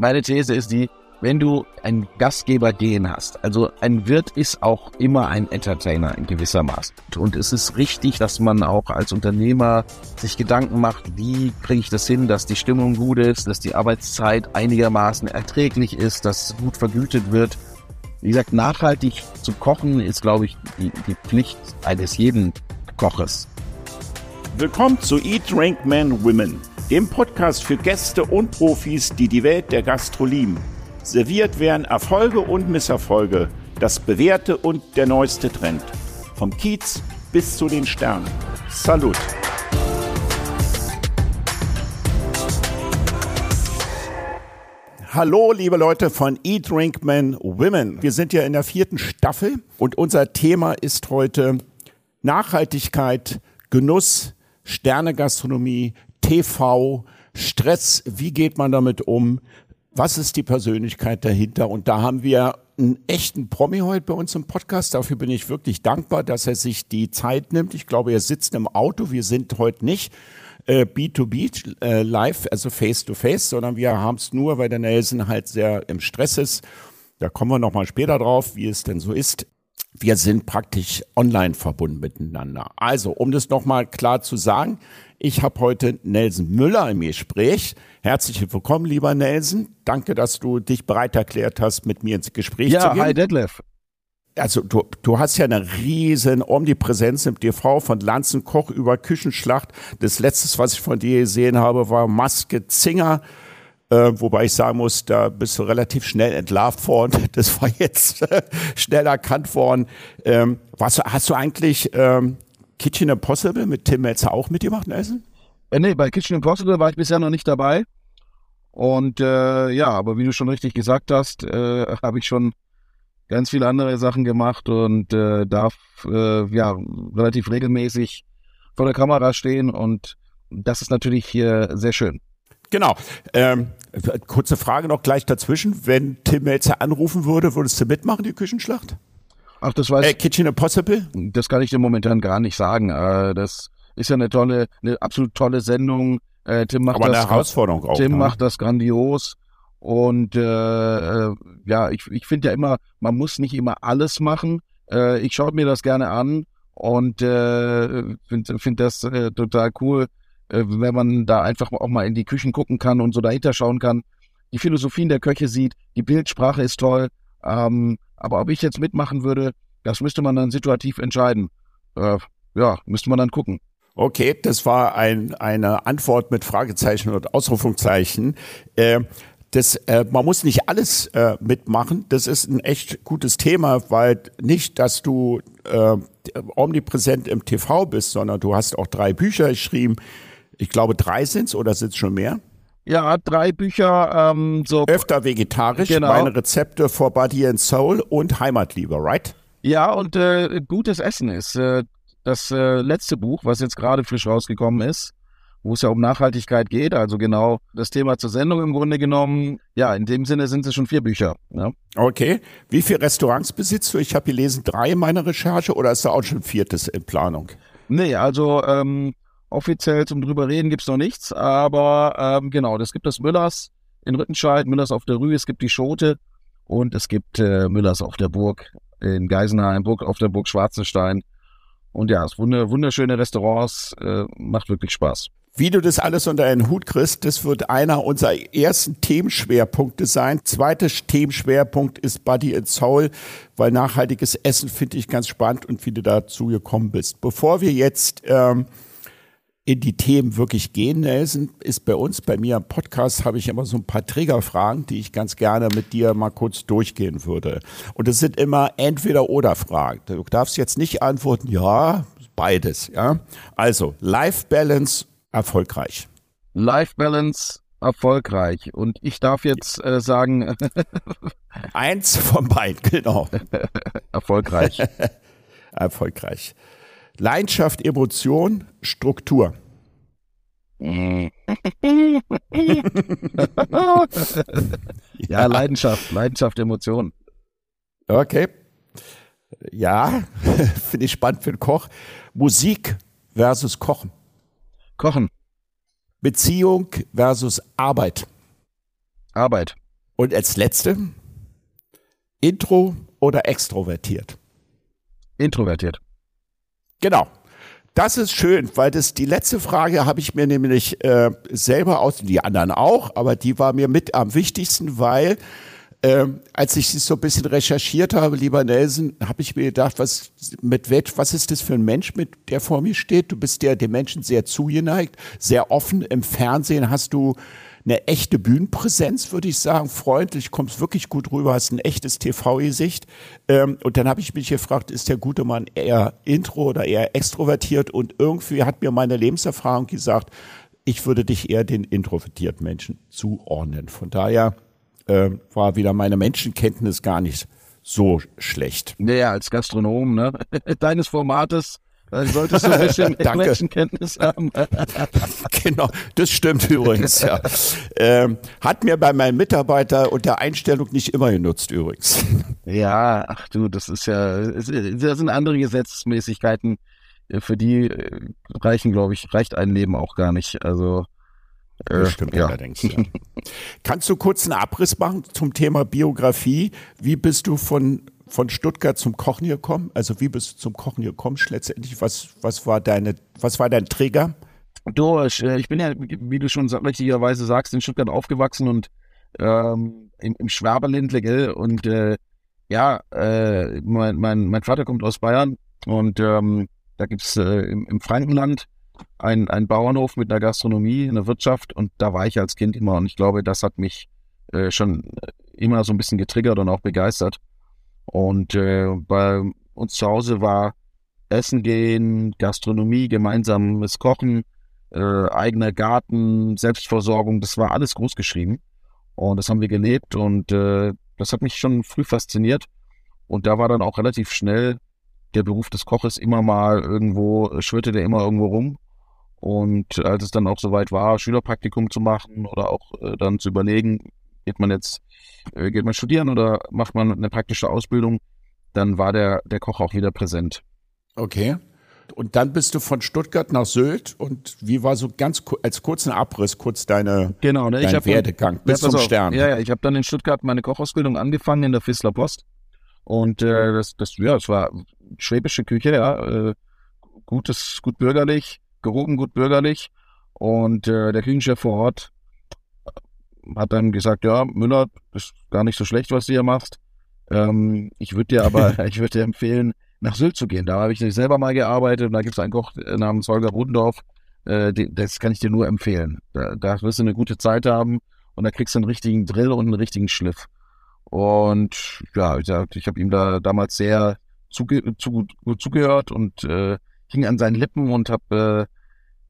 meine These ist die, wenn du ein Gastgeber gehen hast, also ein Wirt ist auch immer ein Entertainer in gewisser Maß. Und es ist richtig, dass man auch als Unternehmer sich Gedanken macht, wie kriege ich das hin, dass die Stimmung gut ist, dass die Arbeitszeit einigermaßen erträglich ist, dass gut vergütet wird. Wie gesagt, nachhaltig zu kochen ist, glaube ich, die, die Pflicht eines jeden Koches. Willkommen zu Eat, Drink, Men, Women, dem Podcast für Gäste und Profis, die die Welt der Gastro lieben. Serviert werden Erfolge und Misserfolge, das Bewährte und der neueste Trend. Vom Kiez bis zu den Sternen. Salut! Hallo, liebe Leute von Eat, Drink, Men, Women. Wir sind ja in der vierten Staffel und unser Thema ist heute Nachhaltigkeit, Genuss, Sternegastronomie, TV, Stress. Wie geht man damit um? was ist die Persönlichkeit dahinter? Und da haben wir einen echten Promi heute bei uns im Podcast. Dafür bin ich wirklich dankbar, dass er sich die Zeit nimmt. Ich glaube, er sitzt im Auto. Wir sind heute nicht äh, B2B äh, live, also face to face, sondern wir haben es nur, weil der Nelson halt sehr im Stress ist. Da kommen wir nochmal später drauf, wie es denn so ist. Wir sind praktisch online verbunden miteinander. Also, um das nochmal klar zu sagen, ich habe heute Nelson Müller im Gespräch. Herzlich willkommen, lieber Nelson. Danke, dass du dich bereit erklärt hast, mit mir ins Gespräch ja, zu gehen. Ja, hi Detlef. Also du, du hast ja eine riesen Omnipräsenz im TV von Lanzenkoch über Küchenschlacht. Das letzte, was ich von dir gesehen habe, war Maske Zinger. Äh, wobei ich sagen muss, da bist du relativ schnell entlarvt worden. Das war jetzt äh, schnell erkannt worden. Ähm, was, hast du eigentlich ähm, Kitchen Impossible mit Tim Melzer auch mitgemacht, Nelson? Äh, nee, bei Kitchen Impossible war ich bisher noch nicht dabei. Und äh, ja, aber wie du schon richtig gesagt hast, äh, habe ich schon ganz viele andere Sachen gemacht und äh, darf äh, ja relativ regelmäßig vor der Kamera stehen und das ist natürlich hier sehr schön. Genau. Ähm, kurze Frage noch gleich dazwischen. Wenn Tim Melzer anrufen würde, würdest du mitmachen, die Küchenschlacht? Ach, das weiß äh, Kitchen Impossible? Das kann ich dir momentan gar nicht sagen. Äh, das ist ja eine tolle, eine absolut tolle Sendung. Äh, Tim macht Aber das, eine Herausforderung auch. Tim ne? macht das grandios. Und äh, äh, ja, ich, ich finde ja immer, man muss nicht immer alles machen. Ich schaue mir das gerne an und äh, finde find das äh, total cool, äh, wenn man da einfach auch mal in die Küchen gucken kann und so dahinter schauen kann. Die Philosophien der Köche sieht, die Bildsprache ist toll. Ähm, aber ob ich jetzt mitmachen würde, das müsste man dann situativ entscheiden. Äh, ja, müsste man dann gucken. Okay, das war ein, eine Antwort mit Fragezeichen und Ausrufungszeichen. Äh, das, äh, man muss nicht alles äh, mitmachen. Das ist ein echt gutes Thema, weil nicht, dass du äh, omnipräsent im TV bist, sondern du hast auch drei Bücher geschrieben. Ich glaube, drei sind's oder sind's schon mehr? Ja, drei Bücher. Ähm, so Öfter vegetarisch, genau. meine Rezepte for Body and Soul und Heimatliebe, right? Ja, und äh, gutes Essen ist äh, das äh, letzte Buch, was jetzt gerade frisch rausgekommen ist, wo es ja um Nachhaltigkeit geht, also genau das Thema zur Sendung im Grunde genommen. Ja, in dem Sinne sind es schon vier Bücher. Ja. Okay. Wie viele Restaurants besitzt du? Ich habe gelesen, drei in meiner Recherche oder ist da auch schon ein viertes in Planung? Nee, also ähm, Offiziell zum drüber reden gibt's noch nichts, aber ähm, genau, es gibt das Müllers in Rüttenscheid, Müllers auf der Rue, es gibt die Schote und es gibt äh, Müllers auf der Burg in Geisenheim, Burg, auf der Burg Schwarzenstein. Und ja, es wunder, wunderschöne Restaurants, äh, macht wirklich Spaß. Wie du das alles unter einen Hut kriegst, das wird einer unserer ersten Themenschwerpunkte sein. Zweiter Themenschwerpunkt ist Body and Soul, weil nachhaltiges Essen finde ich ganz spannend und wie du dazu gekommen bist. Bevor wir jetzt ähm, in die Themen wirklich gehen, Nelson, ist bei uns, bei mir im Podcast, habe ich immer so ein paar Triggerfragen, die ich ganz gerne mit dir mal kurz durchgehen würde. Und es sind immer entweder oder Fragen. Du darfst jetzt nicht antworten, ja, beides, ja. Also, Life Balance erfolgreich. Life Balance erfolgreich. Und ich darf jetzt äh, sagen. Eins von beiden, genau. erfolgreich. erfolgreich. Leidenschaft, Emotion, Struktur. Ja, Leidenschaft, Leidenschaft, Emotion. Okay. Ja, finde ich spannend für den Koch. Musik versus Kochen. Kochen. Beziehung versus Arbeit. Arbeit. Und als letzte, Intro oder extrovertiert? Introvertiert. Genau. Das ist schön, weil das die letzte Frage habe ich mir nämlich äh, selber aus, die anderen auch, aber die war mir mit am wichtigsten, weil ähm, als ich so ein bisschen recherchiert habe, lieber Nelson, habe ich mir gedacht, was mit was ist das für ein Mensch, mit der vor mir steht? Du bist ja dem Menschen sehr zugeneigt, sehr offen. Im Fernsehen hast du eine echte Bühnenpräsenz, würde ich sagen, freundlich, kommst wirklich gut rüber, hast ein echtes TV-Gesicht. Ähm, und dann habe ich mich gefragt, ist der gute Mann eher intro oder eher extrovertiert? Und irgendwie hat mir meine Lebenserfahrung gesagt, ich würde dich eher den introvertierten Menschen zuordnen. Von daher äh, war wieder meine Menschenkenntnis gar nicht so schlecht. Naja, als Gastronom ne? deines Formates dann solltest du ein bisschen Menschenkenntnis haben. genau, das stimmt übrigens, ja. Ähm, hat mir bei meinem Mitarbeiter und der Einstellung nicht immer genutzt übrigens. Ja, ach du, das ist ja, das sind andere Gesetzmäßigkeiten, für die äh, reichen, glaube ich, reicht ein Leben auch gar nicht. Also äh, stimmt ja. allerdings. Ja. Kannst du kurz einen Abriss machen zum Thema Biografie? Wie bist du von von Stuttgart zum Kochen gekommen? Also wie bist du zum Kochen gekommen letztendlich? Was, was war deine, was war dein Trigger? Du, ich, äh, bin ja, wie du schon richtigerweise sagst, in Stuttgart aufgewachsen und ähm, im, im Schwaberländle, gell? Und äh, ja, äh, mein, mein, mein Vater kommt aus Bayern und ähm, da gibt's äh, im, im Frankenland einen, einen Bauernhof mit einer Gastronomie, einer Wirtschaft und da war ich als Kind immer und ich glaube, das hat mich äh, schon immer so ein bisschen getriggert und auch begeistert. Und äh, bei uns zu Hause war Essen gehen, Gastronomie, gemeinsames Kochen, äh, eigener Garten, Selbstversorgung, das war alles groß geschrieben. Und das haben wir gelebt und äh, das hat mich schon früh fasziniert. Und da war dann auch relativ schnell der Beruf des Koches immer mal irgendwo, schwirrte der immer irgendwo rum. Und als es dann auch soweit war, Schülerpraktikum zu machen oder auch äh, dann zu überlegen, geht man jetzt, äh, geht man studieren oder macht man eine praktische Ausbildung, dann war der, der Koch auch wieder präsent. Okay. Und dann bist du von Stuttgart nach Sylt und wie war so ganz als kurzen Abriss kurz deine genau, ne, dein ich Werdegang bis ja, zum auf, Stern? Ja, ja, ich habe dann in Stuttgart meine Kochausbildung angefangen in der Fissler Post und äh, das, das, ja, es war schwäbische Küche, ja, äh, gutes, gut bürgerlich, gehoben gut bürgerlich und äh, der Küchenchef vor Ort hat dann gesagt, ja, Müller, ist gar nicht so schlecht, was du hier machst. Ähm, ich würde dir aber, ich würde dir empfehlen, nach Sylt zu gehen. Da habe ich selber mal gearbeitet und da gibt es einen Koch äh, namens Holger Rudendorf. Äh, das kann ich dir nur empfehlen. Da, da wirst du eine gute Zeit haben und da kriegst du einen richtigen Drill und einen richtigen Schliff. Und ja, ich, ich habe ihm da damals sehr zuge zu, gut zugehört und äh, hing an seinen Lippen und habe äh,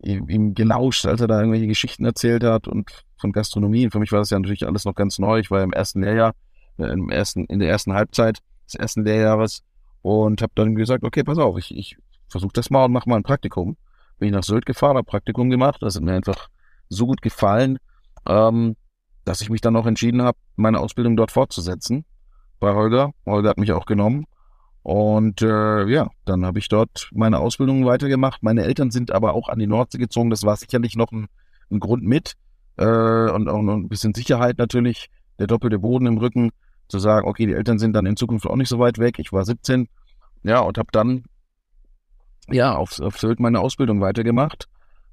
ihm, gelauscht, als er da irgendwelche Geschichten erzählt hat und von Gastronomie. Und für mich war das ja natürlich alles noch ganz neu. Ich war im ersten Lehrjahr, äh, im ersten, in der ersten Halbzeit des ersten Lehrjahres und habe dann gesagt, okay, pass auf, ich, ich versuche das mal und mache mal ein Praktikum. Bin ich nach Sylt gefahren, habe Praktikum gemacht. Das hat mir einfach so gut gefallen, ähm, dass ich mich dann auch entschieden habe, meine Ausbildung dort fortzusetzen bei Holger. Holger hat mich auch genommen. Und äh, ja, dann habe ich dort meine Ausbildung weitergemacht. Meine Eltern sind aber auch an die Nordsee gezogen. Das war sicherlich noch ein, ein Grund mit äh, und auch noch ein bisschen Sicherheit natürlich, der doppelte Boden im Rücken, zu sagen, okay, die Eltern sind dann in Zukunft auch nicht so weit weg. Ich war 17, ja, und habe dann ja auf, auf Sylt meine Ausbildung weitergemacht.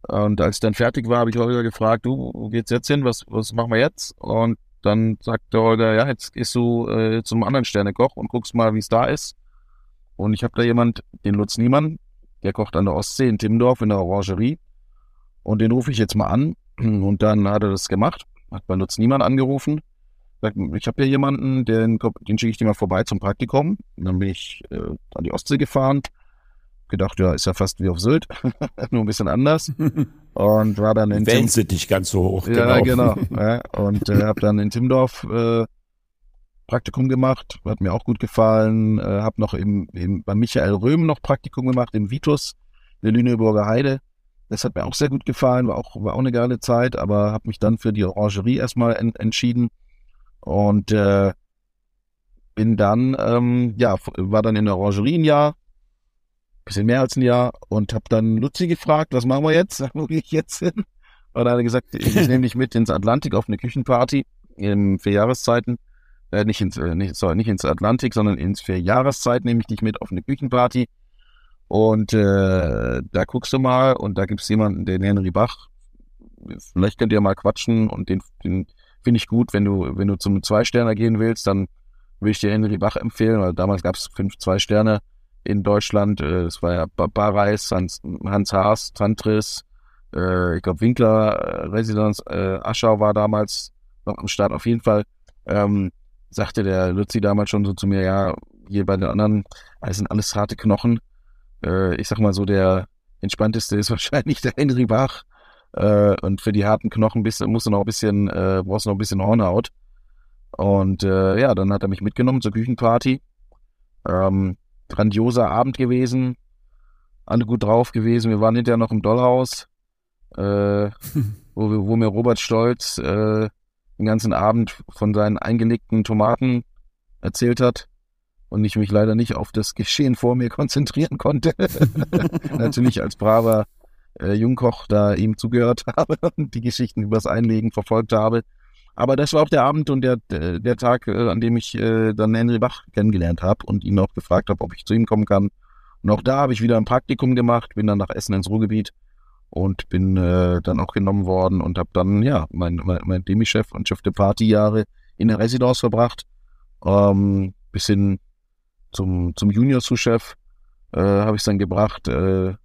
Und als ich dann fertig war, habe ich Holger gefragt, du, wo geht's jetzt hin? Was, was machen wir jetzt? Und dann sagte Holger, ja, jetzt gehst du äh, zum anderen Sternekoch und guckst mal, wie es da ist. Und ich habe da jemand, den Lutz Niemann, der kocht an der Ostsee in Timmendorf in der Orangerie. Und den rufe ich jetzt mal an und dann hat er das gemacht, hat bei Lutz Niemann angerufen, sagt, ich habe hier jemanden, den, den schicke ich dir mal vorbei zum Praktikum. Und dann bin ich äh, an die Ostsee gefahren, gedacht, ja, ist ja fast wie auf Sylt, nur ein bisschen anders. Und war dann in Wellen sind nicht ganz so hoch. Ja, genau. genau ja, und äh, habe dann in Timdorf äh, Praktikum gemacht, hat mir auch gut gefallen. Äh, habe noch im, im, bei Michael Röhm noch Praktikum gemacht, im Vitus, in der Lüneburger Heide. Das hat mir auch sehr gut gefallen, war auch, war auch eine geile Zeit, aber habe mich dann für die Orangerie erstmal en entschieden und äh, bin dann, ähm, ja, war dann in der Orangerie ein Jahr, bisschen mehr als ein Jahr und habe dann Luzi gefragt, was machen wir jetzt? Wo gehe ich jetzt hin? Und dann hat er gesagt, ich nehme dich mit ins Atlantik auf eine Küchenparty. in vier Jahreszeiten, äh, nicht ins, äh, nicht, sorry, nicht ins Atlantik, sondern ins vier Jahreszeit nehme ich dich mit auf eine Küchenparty. Und äh, da guckst du mal und da gibt's jemanden, den Henry Bach. Vielleicht könnt ihr mal quatschen und den, den finde ich gut, wenn du, wenn du zum Zwei-Sterner gehen willst, dann würde ich dir Henry Bach empfehlen, weil damals gab's fünf Zwei-Sterne in Deutschland. Äh, das war ja Barreis, Hans, Hans Haas, Tantris, äh, ich glaube Winkler, äh, Residenz, Aschau war damals noch am Start. Auf jeden Fall ähm, sagte der Lützi damals schon so zu mir, ja, hier bei den anderen, das sind alles harte Knochen. Äh, ich sag mal so, der entspannteste ist wahrscheinlich der Henry Bach. Äh, und für die harten Knochen bist, musst du noch ein bisschen, äh, brauchst du noch ein bisschen Hornhaut. Und äh, ja, dann hat er mich mitgenommen zur Küchenparty. Ähm, grandioser Abend gewesen. Alle gut drauf gewesen. Wir waren hinterher noch im Dollhaus, äh, wo, wo mir Robert Stolz äh, den ganzen Abend von seinen eingelegten Tomaten erzählt hat und ich mich leider nicht auf das Geschehen vor mir konzentrieren konnte. Natürlich als braver äh, Jungkoch da ihm zugehört habe und die Geschichten übers Einlegen verfolgt habe. Aber das war auch der Abend und der, der Tag, äh, an dem ich äh, dann Henry Bach kennengelernt habe und ihn auch gefragt habe, ob ich zu ihm kommen kann. Und auch da habe ich wieder ein Praktikum gemacht, bin dann nach Essen ins Ruhrgebiet und bin äh, dann auch genommen worden und habe dann ja mein, mein, mein Demi-Chef und Chef de Party-Jahre in der Residence verbracht, ähm, bis hin zum, zum Junior-Sous-Chef äh, habe ich es dann gebracht. Äh,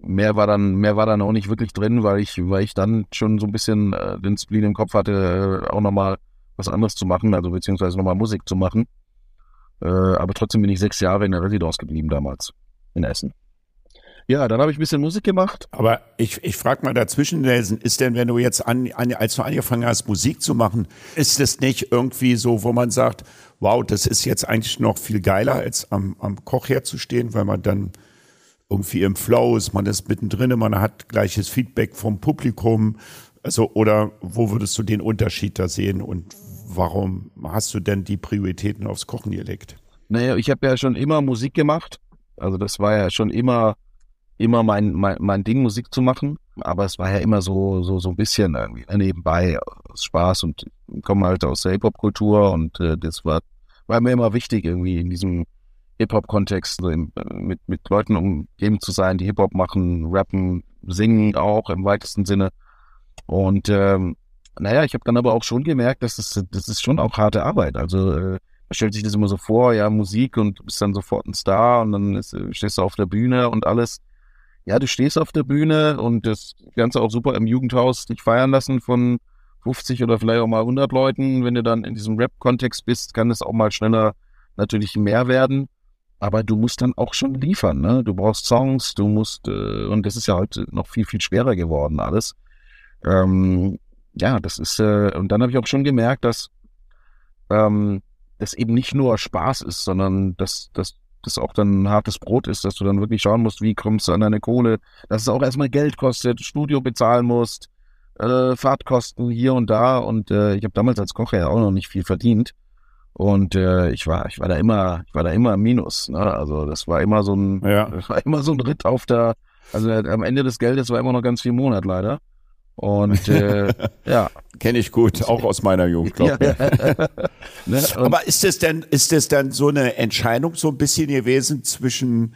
mehr war dann, mehr war dann auch nicht wirklich drin, weil ich, weil ich dann schon so ein bisschen äh, den Spleen im Kopf hatte, äh, auch nochmal was anderes zu machen, also beziehungsweise nochmal Musik zu machen. Äh, aber trotzdem bin ich sechs Jahre in der Residence geblieben damals in Essen. Ja, dann habe ich ein bisschen Musik gemacht. Aber ich, ich frage mal dazwischen, Nelson, ist denn, wenn du jetzt an, an, als du angefangen hast, Musik zu machen, ist es nicht irgendwie so, wo man sagt, wow, das ist jetzt eigentlich noch viel geiler, als am, am Kochherd zu stehen, weil man dann irgendwie im Flow ist, man ist mittendrin, man hat gleiches Feedback vom Publikum. Also, oder wo würdest du den Unterschied da sehen und warum hast du denn die Prioritäten aufs Kochen gelegt? Naja, ich habe ja schon immer Musik gemacht. Also das war ja schon immer, immer mein, mein, mein Ding, Musik zu machen. Aber es war ja immer so, so, so ein bisschen irgendwie ne, nebenbei Spaß und komme halt aus der Hip-Hop-Kultur und äh, das war, war mir immer wichtig, irgendwie in diesem Hip-Hop-Kontext so im, mit, mit Leuten umgeben zu sein, die Hip-Hop machen, rappen, singen auch im weitesten Sinne. Und ähm, naja, ich habe dann aber auch schon gemerkt, dass das, das ist schon auch harte Arbeit. Also äh, man stellt sich das immer so vor, ja, Musik und bist dann sofort ein Star und dann ist, stehst du auf der Bühne und alles. Ja, du stehst auf der Bühne und das Ganze auch super im Jugendhaus dich feiern lassen von 50 oder vielleicht auch mal 100 Leuten. Wenn du dann in diesem Rap-Kontext bist, kann es auch mal schneller natürlich mehr werden aber du musst dann auch schon liefern, ne? Du brauchst Songs, du musst, äh, und das ist ja heute noch viel, viel schwerer geworden alles. Ähm, ja, das ist, äh, und dann habe ich auch schon gemerkt, dass ähm, das eben nicht nur Spaß ist, sondern dass, dass das auch dann ein hartes Brot ist, dass du dann wirklich schauen musst, wie kommst du an deine Kohle, dass es auch erstmal Geld kostet, Studio bezahlen musst, äh, Fahrtkosten hier und da. Und äh, ich habe damals als Koch ja auch noch nicht viel verdient. Und äh, ich war, ich war da immer, ich war da immer im Minus. Ne? Also das war immer so ein, ja. das war immer so ein Ritt auf der, also am Ende des Geldes war immer noch ganz viel Monat leider. Und äh, ja. Kenne ich gut, auch aus meiner Jugend, glaube ich. Ja. ne? Aber ist es denn, ist es dann so eine Entscheidung so ein bisschen gewesen zwischen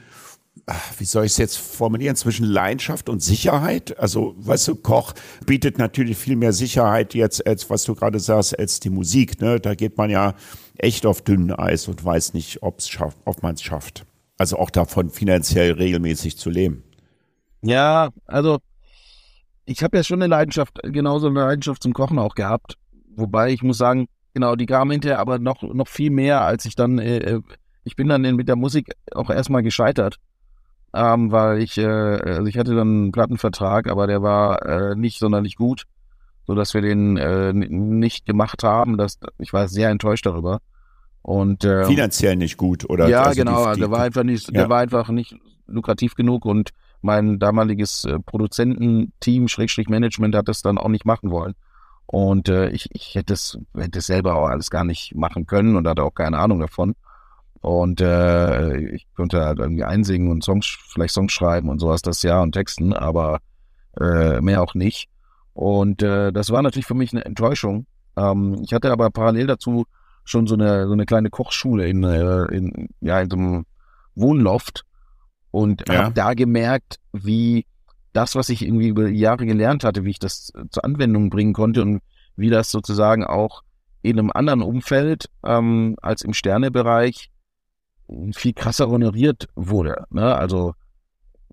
wie soll ich es jetzt formulieren, zwischen Leidenschaft und Sicherheit. Also, weißt du, Koch bietet natürlich viel mehr Sicherheit jetzt, als was du gerade sagst, als die Musik. Ne? Da geht man ja echt auf dünnem Eis und weiß nicht, ob's schafft, ob man es schafft. Also auch davon finanziell regelmäßig zu leben. Ja, also ich habe ja schon eine Leidenschaft, genauso eine Leidenschaft zum Kochen auch gehabt. Wobei ich muss sagen, genau, die kam hinterher aber noch, noch viel mehr, als ich dann, äh, äh ich bin dann mit der Musik auch erstmal gescheitert ähm, weil ich, äh, also ich hatte dann einen Plattenvertrag, aber der war äh, nicht sonderlich gut, so dass wir den äh, nicht gemacht haben. Das, ich war sehr enttäuscht darüber. Und äh, finanziell nicht gut oder? Ja, also genau. Die, der war einfach nicht, ja. der war einfach nicht lukrativ genug und mein damaliges äh, Produzententeam Schrägstrich Management hat das dann auch nicht machen wollen. Und äh, ich, ich hätte es hätte selber auch alles gar nicht machen können und hatte auch keine Ahnung davon. Und äh, ich konnte halt irgendwie einsingen und Songs, vielleicht Songs schreiben und sowas das Jahr und Texten, aber äh, mehr auch nicht. Und äh, das war natürlich für mich eine Enttäuschung. Ähm, ich hatte aber parallel dazu schon so eine, so eine kleine Kochschule in, äh, in, ja, in so einem Wohnloft und ja. habe da gemerkt, wie das, was ich irgendwie über Jahre gelernt hatte, wie ich das zur Anwendung bringen konnte und wie das sozusagen auch in einem anderen Umfeld ähm, als im Sternebereich viel krasser honoriert wurde. Ne? Also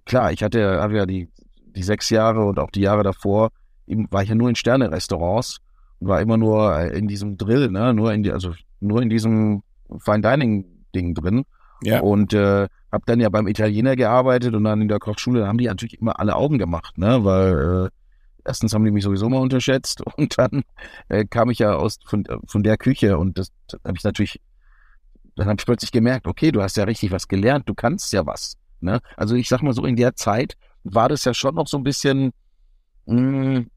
klar, ich hatte, habe ja die, die sechs Jahre und auch die Jahre davor, eben, war ich ja nur in Sterne-Restaurants und war immer nur in diesem Drill, ne? nur in die, also nur in diesem Fine Dining Ding drin. Ja. Und äh, habe dann ja beim Italiener gearbeitet und dann in der Kochschule, da haben die natürlich immer alle Augen gemacht, ne? Weil äh, erstens haben die mich sowieso mal unterschätzt und dann äh, kam ich ja aus von, von der Küche und das, das habe ich natürlich, dann habe ich plötzlich gemerkt, okay, du hast ja richtig was gelernt, du kannst ja was. Ne? Also ich sag mal so, in der Zeit war das ja schon noch so ein bisschen, mh, hm,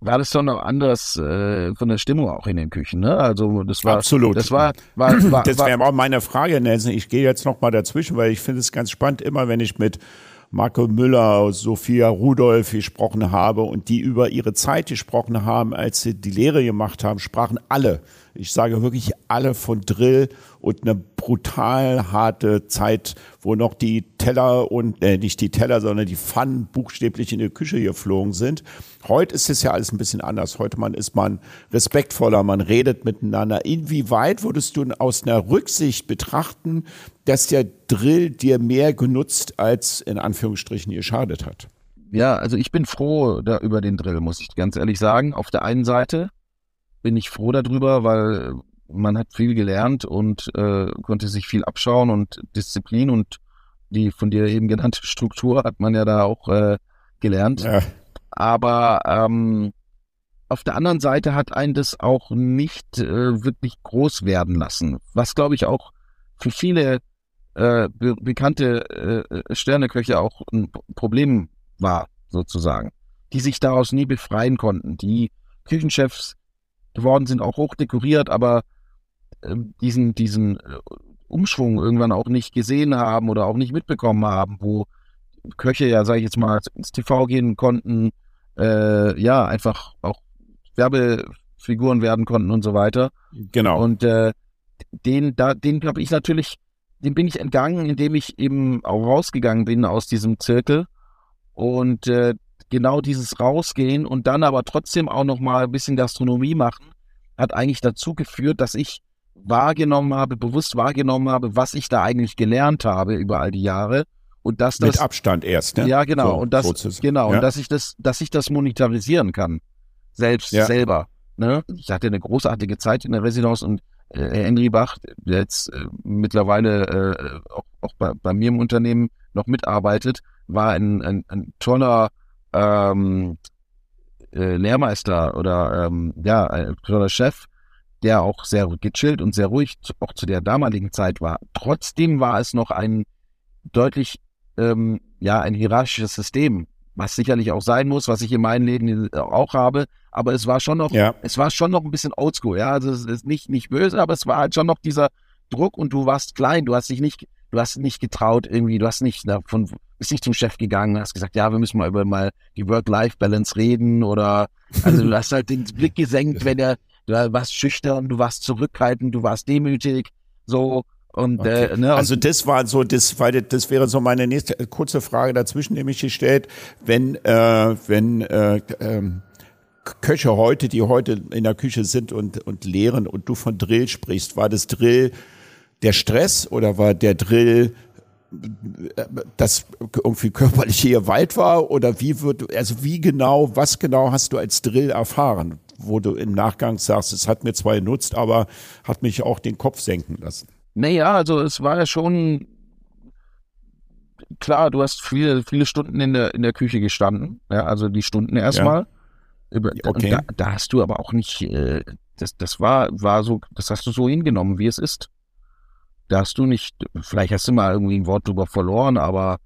war das schon noch anders äh, von der Stimmung auch in den Küchen. Ne? Also das war absolut. Das war, war, war das wäre auch meine Frage, Nelson. Ich gehe jetzt noch mal dazwischen, weil ich finde es ganz spannend, immer wenn ich mit Marco Müller, Sophia Rudolph gesprochen habe und die über ihre Zeit gesprochen haben, als sie die Lehre gemacht haben, sprachen alle ich sage wirklich alle von Drill und eine brutal harte Zeit, wo noch die Teller und äh, nicht die Teller, sondern die Pfannen buchstäblich in die Küche geflogen sind. Heute ist es ja alles ein bisschen anders. Heute man ist man respektvoller, man redet miteinander. Inwieweit würdest du aus einer Rücksicht betrachten, dass der Drill dir mehr genutzt als in Anführungsstrichen geschadet hat? Ja, also ich bin froh da über den Drill, muss ich ganz ehrlich sagen. Auf der einen Seite, bin ich froh darüber, weil man hat viel gelernt und äh, konnte sich viel abschauen und Disziplin und die von dir eben genannte Struktur hat man ja da auch äh, gelernt. Ja. Aber ähm, auf der anderen Seite hat einen das auch nicht äh, wirklich groß werden lassen, was glaube ich auch für viele äh, be bekannte äh, Sterneköche auch ein Problem war, sozusagen, die sich daraus nie befreien konnten. Die Küchenchefs geworden sind, auch hoch dekoriert, aber diesen, diesen äh, Umschwung irgendwann auch nicht gesehen haben oder auch nicht mitbekommen haben, wo Köche ja, sage ich jetzt mal, ins TV gehen konnten, äh, ja, einfach auch Werbefiguren werden konnten und so weiter. Genau. Und äh, den, da, den habe ich natürlich, dem bin ich entgangen, indem ich eben auch rausgegangen bin aus diesem Zirkel und äh, genau dieses Rausgehen und dann aber trotzdem auch noch mal ein bisschen Gastronomie machen, hat eigentlich dazu geführt, dass ich wahrgenommen habe, bewusst wahrgenommen habe, was ich da eigentlich gelernt habe über all die Jahre und dass das mit Abstand erst, ne? Ja, genau so, und das sozusagen. genau ja. und dass ich das, dass ich das monetarisieren kann selbst ja. selber. Ne? Ich hatte eine großartige Zeit in der Residence und äh, Herr Henry Bach, der jetzt äh, mittlerweile äh, auch, auch bei, bei mir im Unternehmen noch mitarbeitet, war ein, ein, ein toller ähm, äh, Lehrmeister oder ähm, ja, ein toller Chef, der auch sehr gechillt und sehr ruhig auch zu der damaligen Zeit war. Trotzdem war es noch ein deutlich ähm, ja ein hierarchisches System, was sicherlich auch sein muss, was ich in meinen Läden auch habe. Aber es war schon noch, ja. es war schon noch ein bisschen Oldschool. Ja, also es ist nicht nicht böse, aber es war halt schon noch dieser Druck und du warst klein, du hast dich nicht, du hast nicht getraut irgendwie, du hast nicht davon bist nicht zum Chef gegangen, hast gesagt, ja, wir müssen mal über mal die Work-Life-Balance reden oder also du hast halt den Blick gesenkt, wenn er, du warst schüchtern, du warst zurückhaltend, du warst demütig, so und okay. äh, ne, also das war so, das, weil das wäre so meine nächste äh, kurze Frage dazwischen, nämlich gestellt, wenn äh, wenn äh, ähm, Köche heute, die heute in der Küche sind und und lehren und du von Drill sprichst, war das Drill der Stress oder war der Drill das irgendwie körperliche Gewalt war? Oder wie wird, also wie genau, was genau hast du als Drill erfahren, wo du im Nachgang sagst, es hat mir zwar genutzt, aber hat mich auch den Kopf senken lassen? Naja, also es war ja schon klar, du hast viele, viele Stunden in der, in der Küche gestanden, ja, also die Stunden erstmal. Ja. Okay. Da, da, hast du aber auch nicht, äh, das, das war, war so, das hast du so hingenommen, wie es ist. Da hast du nicht, vielleicht hast du mal irgendwie ein Wort drüber verloren, aber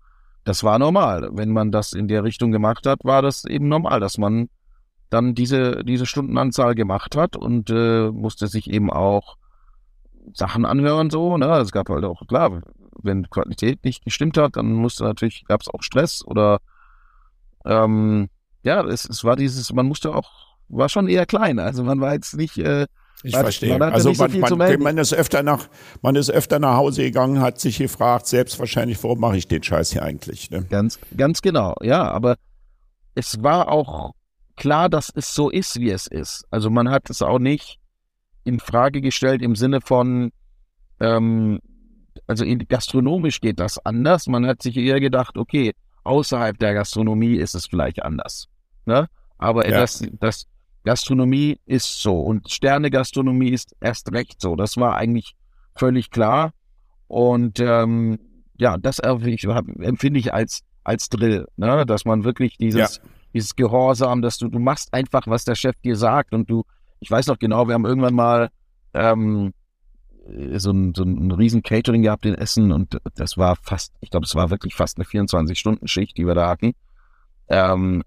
das war normal. Wenn man das in der Richtung gemacht hat, war das eben normal, dass man dann diese, diese Stundenanzahl gemacht hat und äh, musste sich eben auch Sachen anhören, so, ne? Es gab halt auch, klar, wenn Qualität nicht gestimmt hat, dann musste natürlich, gab es auch Stress oder ähm, ja, es, es war dieses, man musste auch war schon eher klein. Also man war jetzt nicht. Äh, ich man, verstehe. Man also man, so man, man, ist öfter nach, man ist öfter nach Hause gegangen, hat sich gefragt, selbst wahrscheinlich, warum mache ich den Scheiß hier eigentlich? Ne? Ganz, ganz genau. Ja, aber es war auch klar, dass es so ist, wie es ist. Also man hat es auch nicht in Frage gestellt im Sinne von, ähm, also in, gastronomisch geht das anders. Man hat sich eher gedacht, okay, außerhalb der Gastronomie ist es vielleicht anders. Ne? Aber ja. das, das Gastronomie ist so und Sterne-Gastronomie ist erst recht so. Das war eigentlich völlig klar. Und ähm, ja, das empfinde ich als, als Drill, ne? dass man wirklich dieses, ja. Dieses Gehorsam, dass du, du machst einfach, was der Chef dir sagt und du, ich weiß noch genau, wir haben irgendwann mal ähm, so ein, so ein riesen Catering gehabt in Essen und das war fast, ich glaube, es war wirklich fast eine 24-Stunden-Schicht, die wir da hatten. Ähm,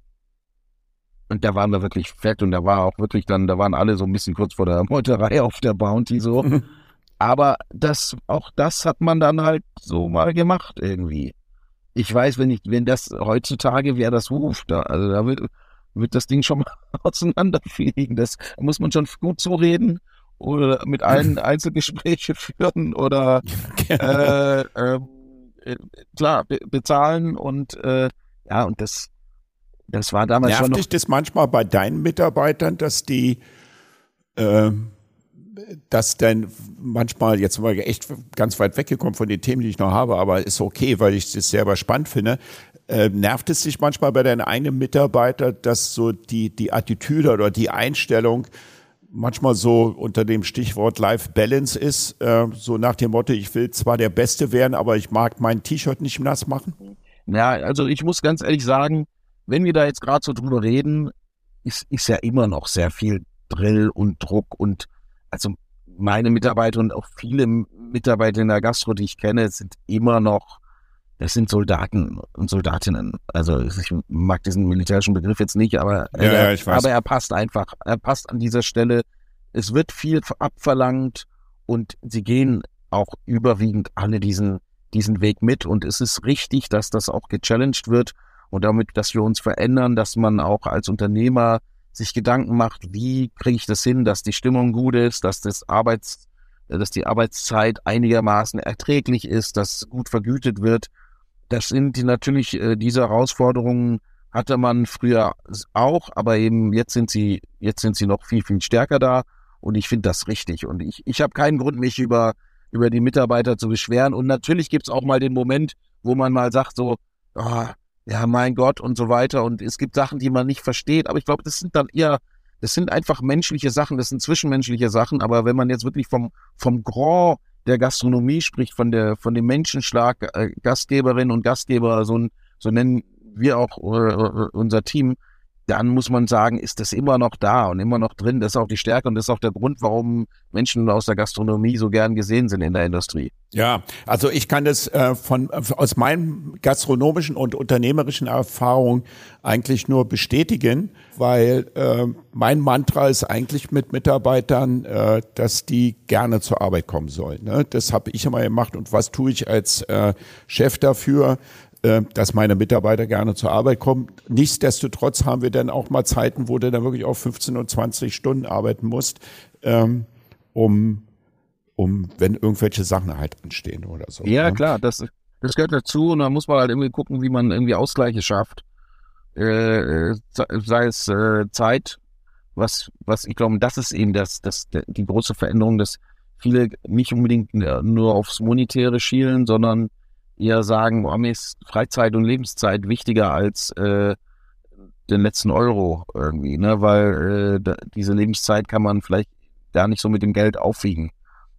und da waren wir wirklich fett und da war auch wirklich dann, da waren alle so ein bisschen kurz vor der Meuterei auf der Bounty so. Aber das, auch das hat man dann halt so mal gemacht irgendwie. Ich weiß, wenn ich, wenn das heutzutage wäre das ruft, da, also da wird, wird das Ding schon mal auseinanderfliegen. Das muss man schon gut so reden oder mit allen Einzelgespräche führen oder äh, äh, klar be bezahlen und äh, ja und das das war damals Nervt schon noch dich das manchmal bei deinen Mitarbeitern, dass die äh, dass dann manchmal, jetzt mal echt ganz weit weggekommen von den Themen, die ich noch habe, aber ist okay, weil ich das selber spannend finde. Äh, nervt es dich manchmal bei deinen eigenen Mitarbeitern, dass so die, die Attitüde oder die Einstellung manchmal so unter dem Stichwort Life Balance ist, äh, so nach dem Motto, ich will zwar der Beste werden, aber ich mag mein T-Shirt nicht nass machen? Ja, also ich muss ganz ehrlich sagen, wenn wir da jetzt gerade so drüber reden, ist, ist ja immer noch sehr viel Drill und Druck und also meine Mitarbeiter und auch viele Mitarbeiter in der Gastro, die ich kenne, sind immer noch, das sind Soldaten und Soldatinnen. Also ich mag diesen militärischen Begriff jetzt nicht, aber, ja, er, ja, aber er passt einfach. Er passt an dieser Stelle. Es wird viel abverlangt und sie gehen auch überwiegend alle diesen, diesen Weg mit. Und es ist richtig, dass das auch gechallenged wird und damit, dass wir uns verändern, dass man auch als Unternehmer sich Gedanken macht, wie kriege ich das hin, dass die Stimmung gut ist, dass das Arbeits, dass die Arbeitszeit einigermaßen erträglich ist, dass gut vergütet wird. Das sind die, natürlich äh, diese Herausforderungen hatte man früher auch, aber eben jetzt sind sie jetzt sind sie noch viel viel stärker da und ich finde das richtig und ich ich habe keinen Grund mich über über die Mitarbeiter zu beschweren und natürlich gibt's auch mal den Moment, wo man mal sagt so, oh, ja, mein Gott und so weiter. Und es gibt Sachen, die man nicht versteht. Aber ich glaube, das sind dann eher, das sind einfach menschliche Sachen, das sind zwischenmenschliche Sachen. Aber wenn man jetzt wirklich vom, vom Grand der Gastronomie spricht, von der, von dem Menschenschlag, äh, Gastgeberinnen und Gastgeber, so, so nennen wir auch äh, unser Team, dann muss man sagen, ist das immer noch da und immer noch drin. Das ist auch die Stärke und das ist auch der Grund, warum Menschen aus der Gastronomie so gern gesehen sind in der Industrie. Ja, also ich kann das äh, von aus meinen gastronomischen und unternehmerischen Erfahrungen eigentlich nur bestätigen, weil äh, mein Mantra ist eigentlich mit Mitarbeitern, äh, dass die gerne zur Arbeit kommen sollen. Ne? Das habe ich immer gemacht und was tue ich als äh, Chef dafür? Äh, dass meine Mitarbeiter gerne zur Arbeit kommen. Nichtsdestotrotz haben wir dann auch mal Zeiten, wo du dann wirklich auch 15 und 20 Stunden arbeiten musst, ähm, um, um, wenn irgendwelche Sachen halt anstehen oder so. Ja, ne? klar, das, das gehört dazu und da muss man halt irgendwie gucken, wie man irgendwie Ausgleiche schafft. Äh, sei es äh, Zeit, was, was ich glaube, das ist eben das, das, die große Veränderung, dass viele nicht unbedingt nur aufs Monetäre schielen, sondern eher sagen, oh, mir ist Freizeit und Lebenszeit wichtiger als äh, den letzten Euro irgendwie, ne? Weil äh, diese Lebenszeit kann man vielleicht gar nicht so mit dem Geld aufwiegen.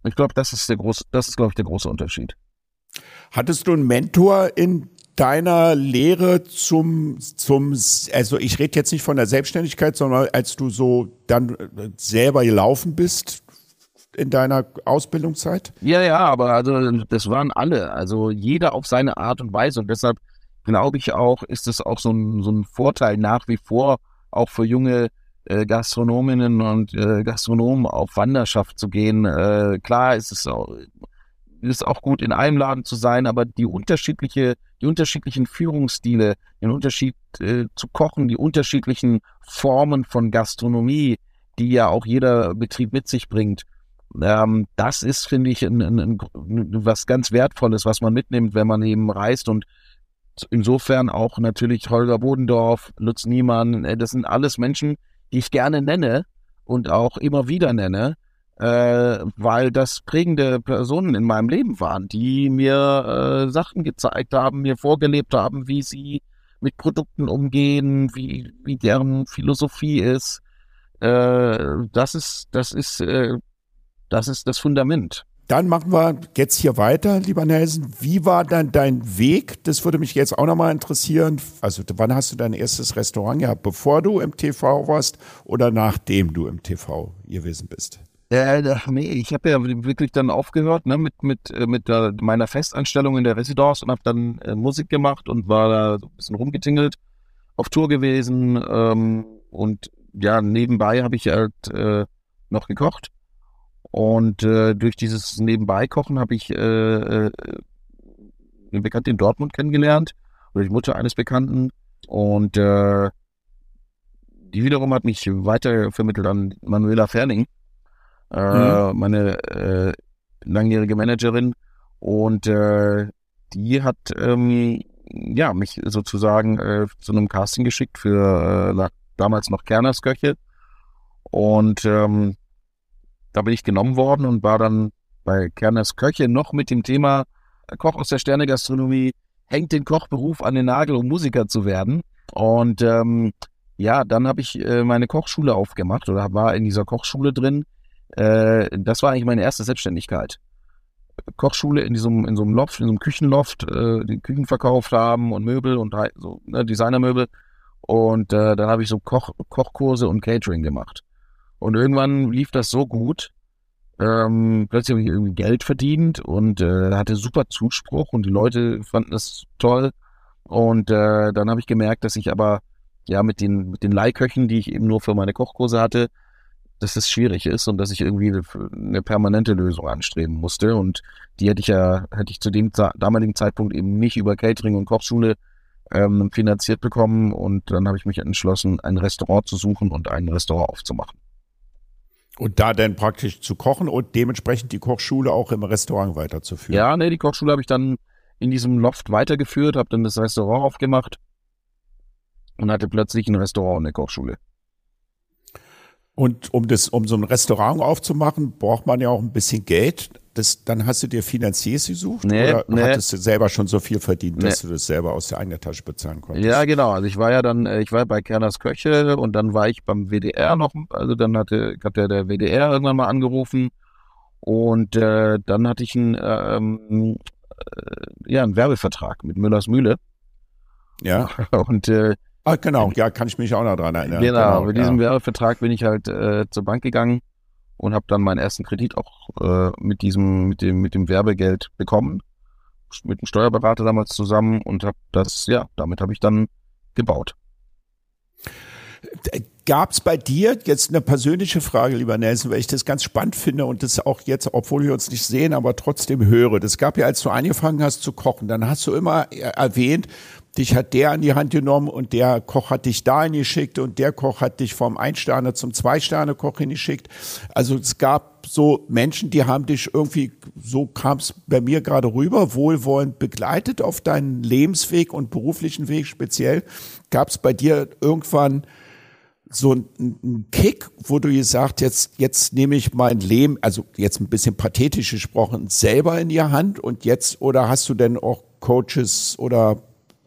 Ich glaube, das ist der große, das ist, glaube ich, der große Unterschied. Hattest du einen Mentor in deiner Lehre zum, zum, also ich rede jetzt nicht von der Selbstständigkeit, sondern als du so dann äh, selber gelaufen bist, in deiner Ausbildungszeit? Ja, ja, aber also das waren alle. Also jeder auf seine Art und Weise. Und deshalb glaube ich auch, ist es auch so ein, so ein Vorteil nach wie vor, auch für junge äh, Gastronominnen und äh, Gastronomen auf Wanderschaft zu gehen. Äh, klar ist es auch, ist auch gut, in einem Laden zu sein, aber die unterschiedliche die unterschiedlichen Führungsstile, den Unterschied äh, zu kochen, die unterschiedlichen Formen von Gastronomie, die ja auch jeder Betrieb mit sich bringt. Ähm, das ist, finde ich, ein, ein, ein, was ganz Wertvolles, was man mitnimmt, wenn man eben reist und insofern auch natürlich Holger Bodendorf, Lutz Niemann, äh, das sind alles Menschen, die ich gerne nenne und auch immer wieder nenne, äh, weil das prägende Personen in meinem Leben waren, die mir äh, Sachen gezeigt haben, mir vorgelebt haben, wie sie mit Produkten umgehen, wie, wie deren Philosophie ist. Äh, das ist, das ist, äh, das ist das Fundament. Dann machen wir jetzt hier weiter, lieber Nelson. Wie war dann dein Weg? Das würde mich jetzt auch nochmal interessieren. Also wann hast du dein erstes Restaurant gehabt? Bevor du im TV warst oder nachdem du im TV gewesen bist? Äh, nee, ich habe ja wirklich dann aufgehört ne, mit, mit, äh, mit der, meiner Festanstellung in der Residence und habe dann äh, Musik gemacht und war da so ein bisschen rumgetingelt, auf Tour gewesen ähm, und ja, nebenbei habe ich halt äh, noch gekocht. Und äh, durch dieses Nebenbei-Kochen habe ich äh, äh, Bekannten in Dortmund kennengelernt, oder die Mutter eines Bekannten. Und äh, die wiederum hat mich weitervermittelt an Manuela Ferning äh, mhm. meine äh, langjährige Managerin. Und die hat ähm, ja, mich sozusagen zu einem Casting geschickt für damals noch Kerners Köche. Und ähm, da bin ich genommen worden und war dann bei Kerners Köche noch mit dem Thema Koch aus der Sternegastronomie hängt den Kochberuf an den Nagel, um Musiker zu werden. Und ähm, ja, dann habe ich äh, meine Kochschule aufgemacht oder war in dieser Kochschule drin äh, das war eigentlich meine erste Selbstständigkeit. Kochschule in diesem, in so einem Loft, in so einem Küchenloft, äh, die Küchen verkauft haben und Möbel und so ne, Designermöbel. Und äh, dann habe ich so Koch, Kochkurse und Catering gemacht. Und irgendwann lief das so gut. Ähm, plötzlich habe ich irgendwie Geld verdient und äh, hatte super Zuspruch und die Leute fanden das toll. Und äh, dann habe ich gemerkt, dass ich aber ja mit den, mit den Leihköchen, die ich eben nur für meine Kochkurse hatte, dass es schwierig ist und dass ich irgendwie eine permanente Lösung anstreben musste. Und die hätte ich ja, hätte ich zu dem damaligen Zeitpunkt eben nicht über Catering und Kochschule ähm, finanziert bekommen. Und dann habe ich mich entschlossen, ein Restaurant zu suchen und ein Restaurant aufzumachen. Und da dann praktisch zu kochen und dementsprechend die Kochschule auch im Restaurant weiterzuführen. Ja, nee, die Kochschule habe ich dann in diesem Loft weitergeführt, habe dann das Restaurant aufgemacht und hatte plötzlich ein Restaurant und eine Kochschule. Und um das, um so ein Restaurant aufzumachen, braucht man ja auch ein bisschen Geld. Das, dann hast du dir Finanziers gesucht nee, oder nee. hattest du selber schon so viel verdient, dass nee. du das selber aus der eigenen Tasche bezahlen konntest? Ja, genau. Also ich war ja dann, äh, ich war bei Kerners Köche und dann war ich beim WDR noch, also dann hatte, hat der, der WDR irgendwann mal angerufen und äh, dann hatte ich einen, ähm, äh, ja, einen Werbevertrag mit Müllers Mühle. Ja. Und äh, Ah, genau, ja, kann ich mich auch noch dran erinnern. Genau, genau mit diesem ja. Werbevertrag bin ich halt äh, zur Bank gegangen und habe dann meinen ersten Kredit auch äh, mit diesem, mit dem, mit dem Werbegeld bekommen. Mit dem Steuerberater damals zusammen und habe das, ja, damit habe ich dann gebaut. Gab es bei dir jetzt eine persönliche Frage, lieber Nelson, weil ich das ganz spannend finde und das auch jetzt, obwohl wir uns nicht sehen, aber trotzdem höre. Das gab ja, als du angefangen hast zu kochen, dann hast du immer erwähnt, dich hat der an die Hand genommen und der Koch hat dich dahin geschickt und der Koch hat dich vom Ein-Sterne zum Zwei-Sterne-Koch hingeschickt. Also es gab so Menschen, die haben dich irgendwie, so kam es bei mir gerade rüber, wohlwollend begleitet auf deinen Lebensweg und beruflichen Weg speziell. Gab es bei dir irgendwann so ein Kick, wo du gesagt, jetzt, jetzt nehme ich mein Leben, also jetzt ein bisschen pathetisch gesprochen, selber in die Hand und jetzt, oder hast du denn auch Coaches oder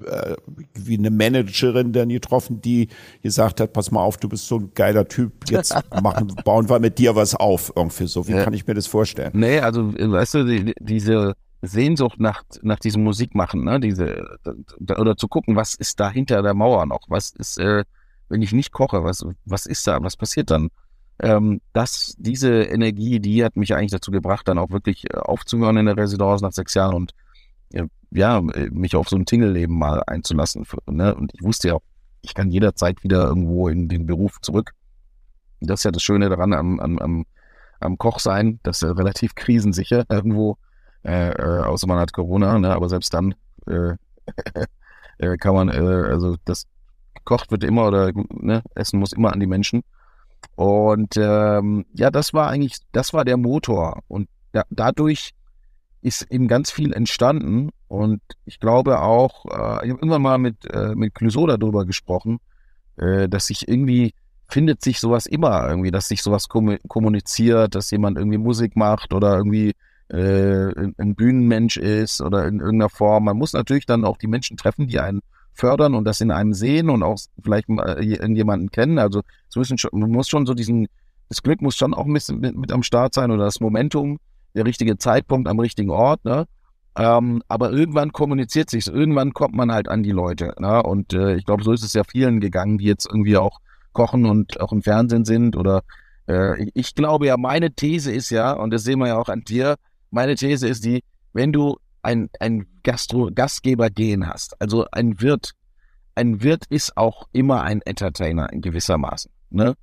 äh, wie eine Managerin dann getroffen, die gesagt hat, pass mal auf, du bist so ein geiler Typ, jetzt machen, bauen wir mit dir was auf, irgendwie so. Wie ja. kann ich mir das vorstellen? Nee, also, weißt du, die, diese Sehnsucht nach, nach diesem Musikmachen, ne, diese, oder zu gucken, was ist da hinter der Mauer noch, was ist, äh, wenn ich nicht koche, was, was ist da, was passiert dann? Ähm, das, diese Energie, die hat mich eigentlich dazu gebracht, dann auch wirklich äh, aufzuhören in der Residenz nach sechs Jahren und ja, mich auf so ein Tingleben mal einzulassen. Ne? Und ich wusste ja, ich kann jederzeit wieder irgendwo in den Beruf zurück. Das ist ja das Schöne daran am, am, am, am Koch sein, das ist ja relativ krisensicher irgendwo, äh, äh, außer man hat Corona, ne? aber selbst dann äh, äh, kann man, äh, also das gekocht wird immer oder ne, Essen muss immer an die Menschen. Und ähm, ja, das war eigentlich, das war der Motor. Und da, dadurch ist eben ganz viel entstanden. Und ich glaube auch, äh, ich habe irgendwann mal mit, äh, mit Clouseau darüber gesprochen, äh, dass sich irgendwie findet sich sowas immer irgendwie, dass sich sowas kommuniziert, dass jemand irgendwie Musik macht oder irgendwie äh, ein Bühnenmensch ist oder in irgendeiner Form. Man muss natürlich dann auch die Menschen treffen, die einen fördern und das in einem sehen und auch vielleicht mal in jemanden kennen. Also es müssen schon, man muss schon so diesen, das Glück muss schon auch ein bisschen mit, mit am Start sein oder das Momentum, der richtige Zeitpunkt am richtigen Ort. Ne? Ähm, aber irgendwann kommuniziert sich irgendwann kommt man halt an die Leute. Ne? Und äh, ich glaube, so ist es ja vielen gegangen, die jetzt irgendwie auch kochen und auch im Fernsehen sind oder äh, ich glaube ja, meine These ist ja, und das sehen wir ja auch an dir, meine These ist die, wenn du ein, ein Gastro Gastgeber-Gen hast, also ein Wirt, ein Wirt ist auch immer ein Entertainer in gewissermaßen. Ne?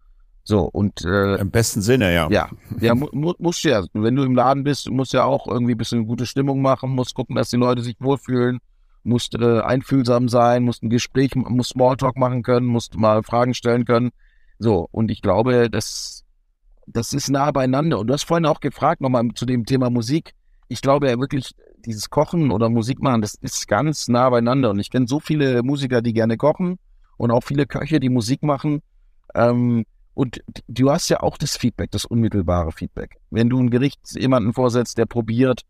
So, und äh, im besten Sinne, ja. Ja, ja mu musst ja. Wenn du im Laden bist, musst ja auch irgendwie ein bisschen gute Stimmung machen, musst gucken, dass die Leute sich wohlfühlen, musst äh, einfühlsam sein, musst ein Gespräch, musst Smalltalk machen können, musst mal Fragen stellen können. So, und ich glaube, das, das ist nah beieinander. Und du hast vorhin auch gefragt, nochmal zu dem Thema Musik. Ich glaube ja wirklich, dieses Kochen oder Musik machen, das ist ganz nah beieinander. Und ich kenne so viele Musiker, die gerne kochen und auch viele Köche, die Musik machen. Ähm, und du hast ja auch das Feedback, das unmittelbare Feedback. Wenn du ein Gericht jemanden vorsetzt, der probiert,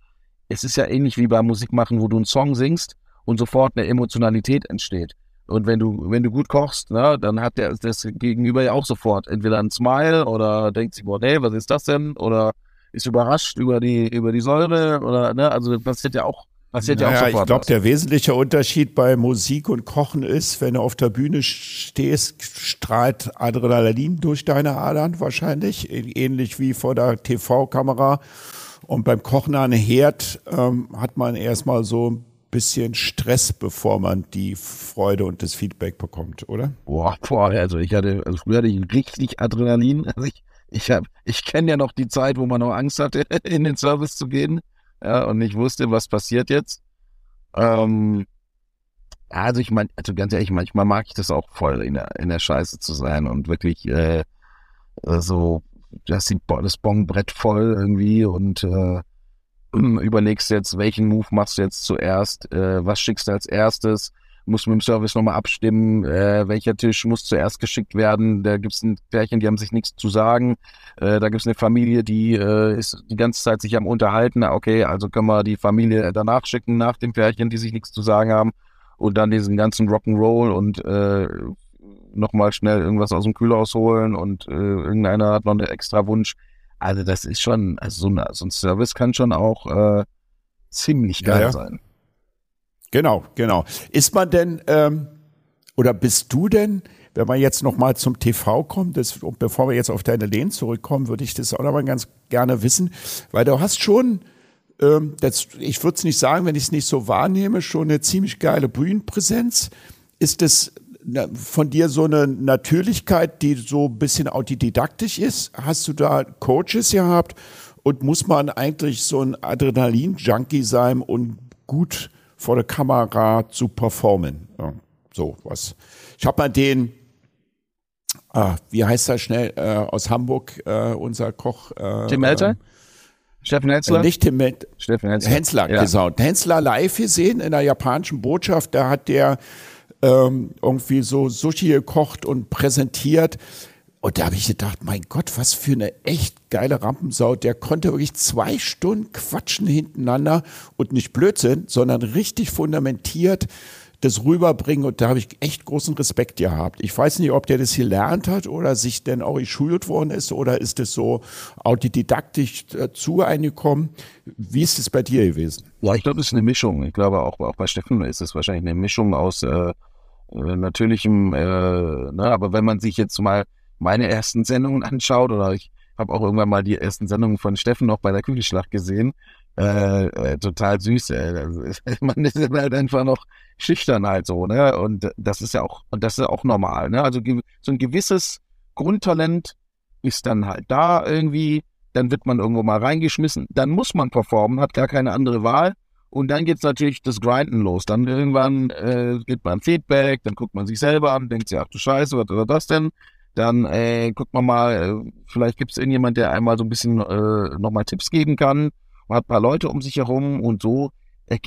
es ist ja ähnlich wie beim Musikmachen, wo du einen Song singst und sofort eine Emotionalität entsteht. Und wenn du, wenn du gut kochst, ne, dann hat der das Gegenüber ja auch sofort entweder ein Smile oder denkt sich, boah, nee, was ist das denn? Oder ist überrascht über die, über die Säure oder, ne, also passiert ja auch, passiert naja, ja auch sofort. Ich glaube, der wesentliche Unterschied bei Musik und Kochen ist, wenn du auf der Bühne stehst, strahlt Adrenalin durch deine Adern wahrscheinlich, ähnlich wie vor der TV-Kamera. Und beim Kochen an Herd ähm, hat man erstmal so bisschen Stress, bevor man die Freude und das Feedback bekommt, oder? Boah, boah also ich hatte, also früher hatte ich richtig Adrenalin. Also ich, ich habe, ich kenne ja noch die Zeit, wo man noch Angst hatte, in den Service zu gehen, ja, und nicht wusste, was passiert jetzt. Ähm, also ich meine, also ganz ehrlich, manchmal mag ich das auch voll in der, in der Scheiße zu sein und wirklich äh, so, das, die, das Bongbrett voll irgendwie und äh, überlegst jetzt, welchen Move machst du jetzt zuerst, äh, was schickst du als erstes, musst mit dem Service nochmal abstimmen, äh, welcher Tisch muss zuerst geschickt werden. Da gibt es ein Pärchen, die haben sich nichts zu sagen. Äh, da gibt es eine Familie, die äh, ist die ganze Zeit sich am Unterhalten. Okay, also können wir die Familie danach schicken, nach dem Pärchen, die sich nichts zu sagen haben. Und dann diesen ganzen Rock'n'Roll und äh, nochmal schnell irgendwas aus dem Kühlhaus holen und äh, irgendeiner hat noch einen extra Wunsch. Also das ist schon, also so, eine, so ein Service kann schon auch äh, ziemlich geil ja, ja. sein. Genau, genau. Ist man denn, ähm, oder bist du denn, wenn man jetzt nochmal zum TV kommt, das, bevor wir jetzt auf deine Lehnen zurückkommen, würde ich das auch nochmal ganz gerne wissen, weil du hast schon, ähm, das, ich würde es nicht sagen, wenn ich es nicht so wahrnehme, schon eine ziemlich geile Bühnenpräsenz. Ist das von dir so eine Natürlichkeit, die so ein bisschen autodidaktisch ist? Hast du da Coaches gehabt? Und muss man eigentlich so ein Adrenalin-Junkie sein und gut vor der Kamera zu performen? Ja, so was. Ich habe mal den, ah, wie heißt er schnell, äh, aus Hamburg, äh, unser Koch. Äh, Tim Melter? Ähm, Steffen Hensler? Äh, nicht Tim Melter. Steffen Hensler. Hensler, ja. genau. Hensler live gesehen in der japanischen Botschaft. Da hat der ähm, irgendwie so Sushi gekocht und präsentiert. Und da habe ich gedacht, mein Gott, was für eine echt geile Rampensau. Der konnte wirklich zwei Stunden quatschen hintereinander und nicht Blödsinn, sondern richtig fundamentiert das rüberbringen. Und da habe ich echt großen Respekt gehabt. Ich weiß nicht, ob der das gelernt hat oder sich denn auch geschult worden ist oder ist es so autodidaktisch dazu eingekommen. Wie ist es bei dir gewesen? Ja, ich glaube, es ist eine Mischung. Ich glaube, auch, auch bei Steffen ist es wahrscheinlich eine Mischung aus äh, äh, natürlichem, äh, ne, aber wenn man sich jetzt mal meine ersten Sendungen anschaut, oder ich habe auch irgendwann mal die ersten Sendungen von Steffen noch bei der Kügelschlacht gesehen, äh, äh, total süß. Ey. man ist halt einfach noch schüchtern halt so, ne? Und das ist ja auch, und das ist auch normal, ne? Also so ein gewisses Grundtalent ist dann halt da irgendwie, dann wird man irgendwo mal reingeschmissen, dann muss man performen, hat gar keine andere Wahl Und dann geht's natürlich das Grinden los. Dann irgendwann äh, gibt man Feedback, dann guckt man sich selber an, denkt sich, ach du Scheiße, was ist das denn? Dann äh, guckt man mal, äh, vielleicht gibt's irgendjemand, der einmal so ein bisschen äh, nochmal Tipps geben kann. Man hat ein paar Leute um sich herum und so äh,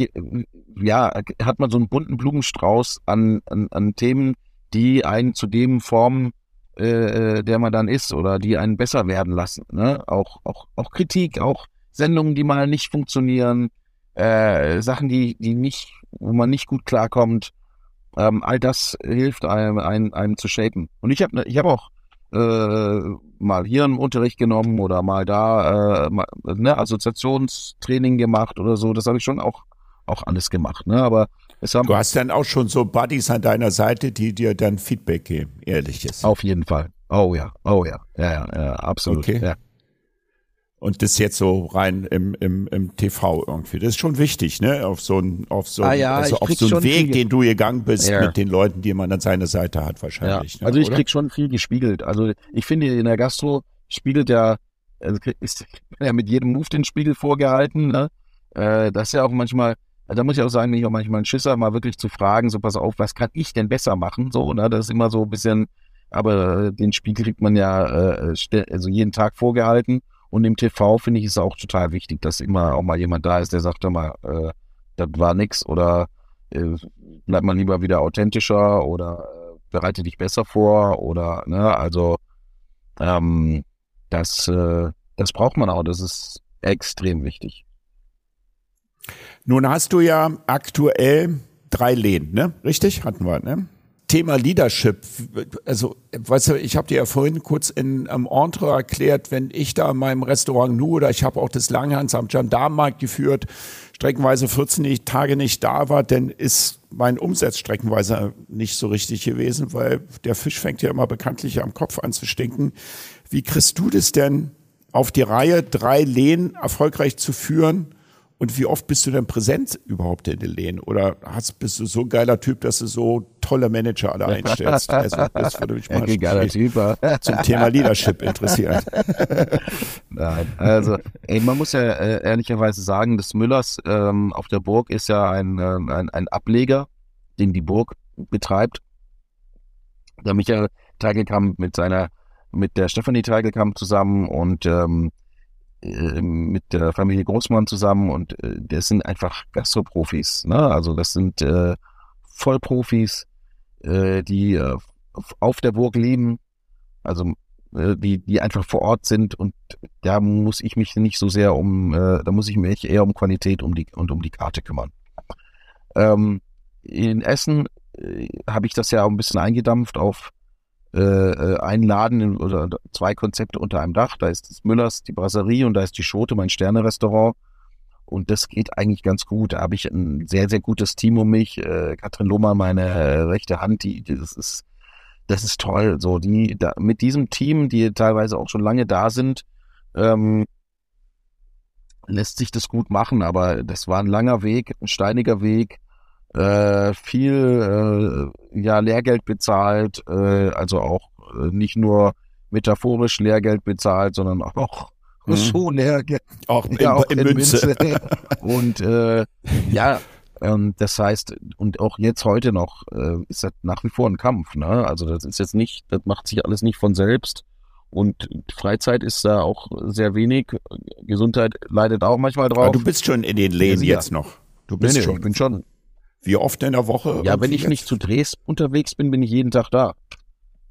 ja, hat man so einen bunten Blumenstrauß an, an, an Themen, die einen zu dem formen, äh, äh, der man dann ist oder die einen besser werden lassen. Ne? Auch, auch, auch Kritik, auch Sendungen, die mal nicht funktionieren, äh, Sachen, die, die nicht, wo man nicht gut klarkommt. Ähm, all das hilft einem, einem, einem zu shapen. Und ich habe ne, ich hab auch äh, mal hier einen Unterricht genommen oder mal da äh, mal, ne, Assoziationstraining gemacht oder so. Das habe ich schon auch, auch alles gemacht. Ne? Aber es haben, du hast dann auch schon so Buddies an deiner Seite, die dir dann Feedback geben, ehrliches. Auf jeden Fall. Oh ja, oh ja, ja, ja, ja absolut. Okay. Ja. Und das jetzt so rein im, im, im TV irgendwie. Das ist schon wichtig, ne? Auf so einen, auf so, ah, ja, also auf so einen Weg, den du gegangen bist ja. mit den Leuten, die man an seiner Seite hat, wahrscheinlich. Ja. Ne, also ich oder? krieg schon viel gespiegelt. Also ich finde, in der Gastro spiegelt ja, also ist ja mit jedem Move den Spiegel vorgehalten, ne? Äh, das ist ja auch manchmal, da muss ich auch sagen, bin ich auch manchmal ein Schisser, mal wirklich zu fragen, so pass auf, was kann ich denn besser machen? So, ne? Das ist immer so ein bisschen, aber äh, den Spiegel kriegt man ja äh, also jeden Tag vorgehalten. Und im TV finde ich es auch total wichtig, dass immer auch mal jemand da ist, der sagt, mal, äh, das war nix oder äh, bleib mal lieber wieder authentischer oder äh, bereite dich besser vor oder, ne, also ähm, das, äh, das braucht man auch, das ist extrem wichtig. Nun hast du ja aktuell drei Lehnen, ne? Richtig? Hatten wir, ne? Thema Leadership, also weißt du, ich habe dir ja vorhin kurz in am Entre erklärt, wenn ich da in meinem Restaurant nur oder ich habe auch das Langhans am Gendarmenmarkt geführt, streckenweise 14 Tage nicht da war, dann ist mein Umsatz streckenweise nicht so richtig gewesen, weil der Fisch fängt ja immer bekanntlich am Kopf an zu stinken. Wie kriegst du das denn auf die Reihe, drei Lehen erfolgreich zu führen? Und wie oft bist du denn präsent überhaupt in den Lehnen? Oder hast, bist du so ein geiler Typ, dass du so tolle Manager alle einstellst? Also, das würde mich mal geiler typ, zum Thema Leadership interessieren. Nein, also ey, man muss ja äh, ehrlicherweise sagen, dass Müllers ähm, auf der Burg ist ja ein, ähm, ein, ein Ableger, den die Burg betreibt. Der Michael Teigelkamp mit seiner, mit der Stefanie Teigelkamp zusammen und ähm, äh, mit der Familie Großmann zusammen und äh, das sind einfach Gastroprofis. Ne? Also das sind äh, Vollprofis, äh, die äh, auf der Burg leben, also die, die einfach vor Ort sind und da muss ich mich nicht so sehr um, da muss ich mich eher um Qualität um die, und um die Karte kümmern. Ähm, in Essen habe ich das ja auch ein bisschen eingedampft auf äh, äh, ein Laden oder zwei Konzepte unter einem Dach. Da ist das Müllers, die Brasserie und da ist die Schote, mein Sterne-Restaurant. Und das geht eigentlich ganz gut. Da habe ich ein sehr, sehr gutes Team um mich. Äh, Katrin Lohmer, meine äh, rechte Hand, die, das ist, das ist toll. So, die, da, mit diesem Team, die teilweise auch schon lange da sind, ähm, lässt sich das gut machen. Aber das war ein langer Weg, ein steiniger Weg äh, viel äh, ja Lehrgeld bezahlt, äh, also auch äh, nicht nur metaphorisch Lehrgeld bezahlt, sondern auch mhm. so Lehrgeld. Auch in, ja, auch in, in Münze. Münze. und äh, ja, ähm, das heißt, und auch jetzt heute noch äh, ist das nach wie vor ein Kampf. Ne? Also das ist jetzt nicht, das macht sich alles nicht von selbst. Und Freizeit ist da auch sehr wenig. Gesundheit leidet auch manchmal drauf. Aber du bist schon in den Läden ja, jetzt noch. Du bist nee, nee, schon. Ich bin schon. Wie oft in der Woche? Ja, wenn ich jetzt? nicht zu Drehs unterwegs bin, bin ich jeden Tag da.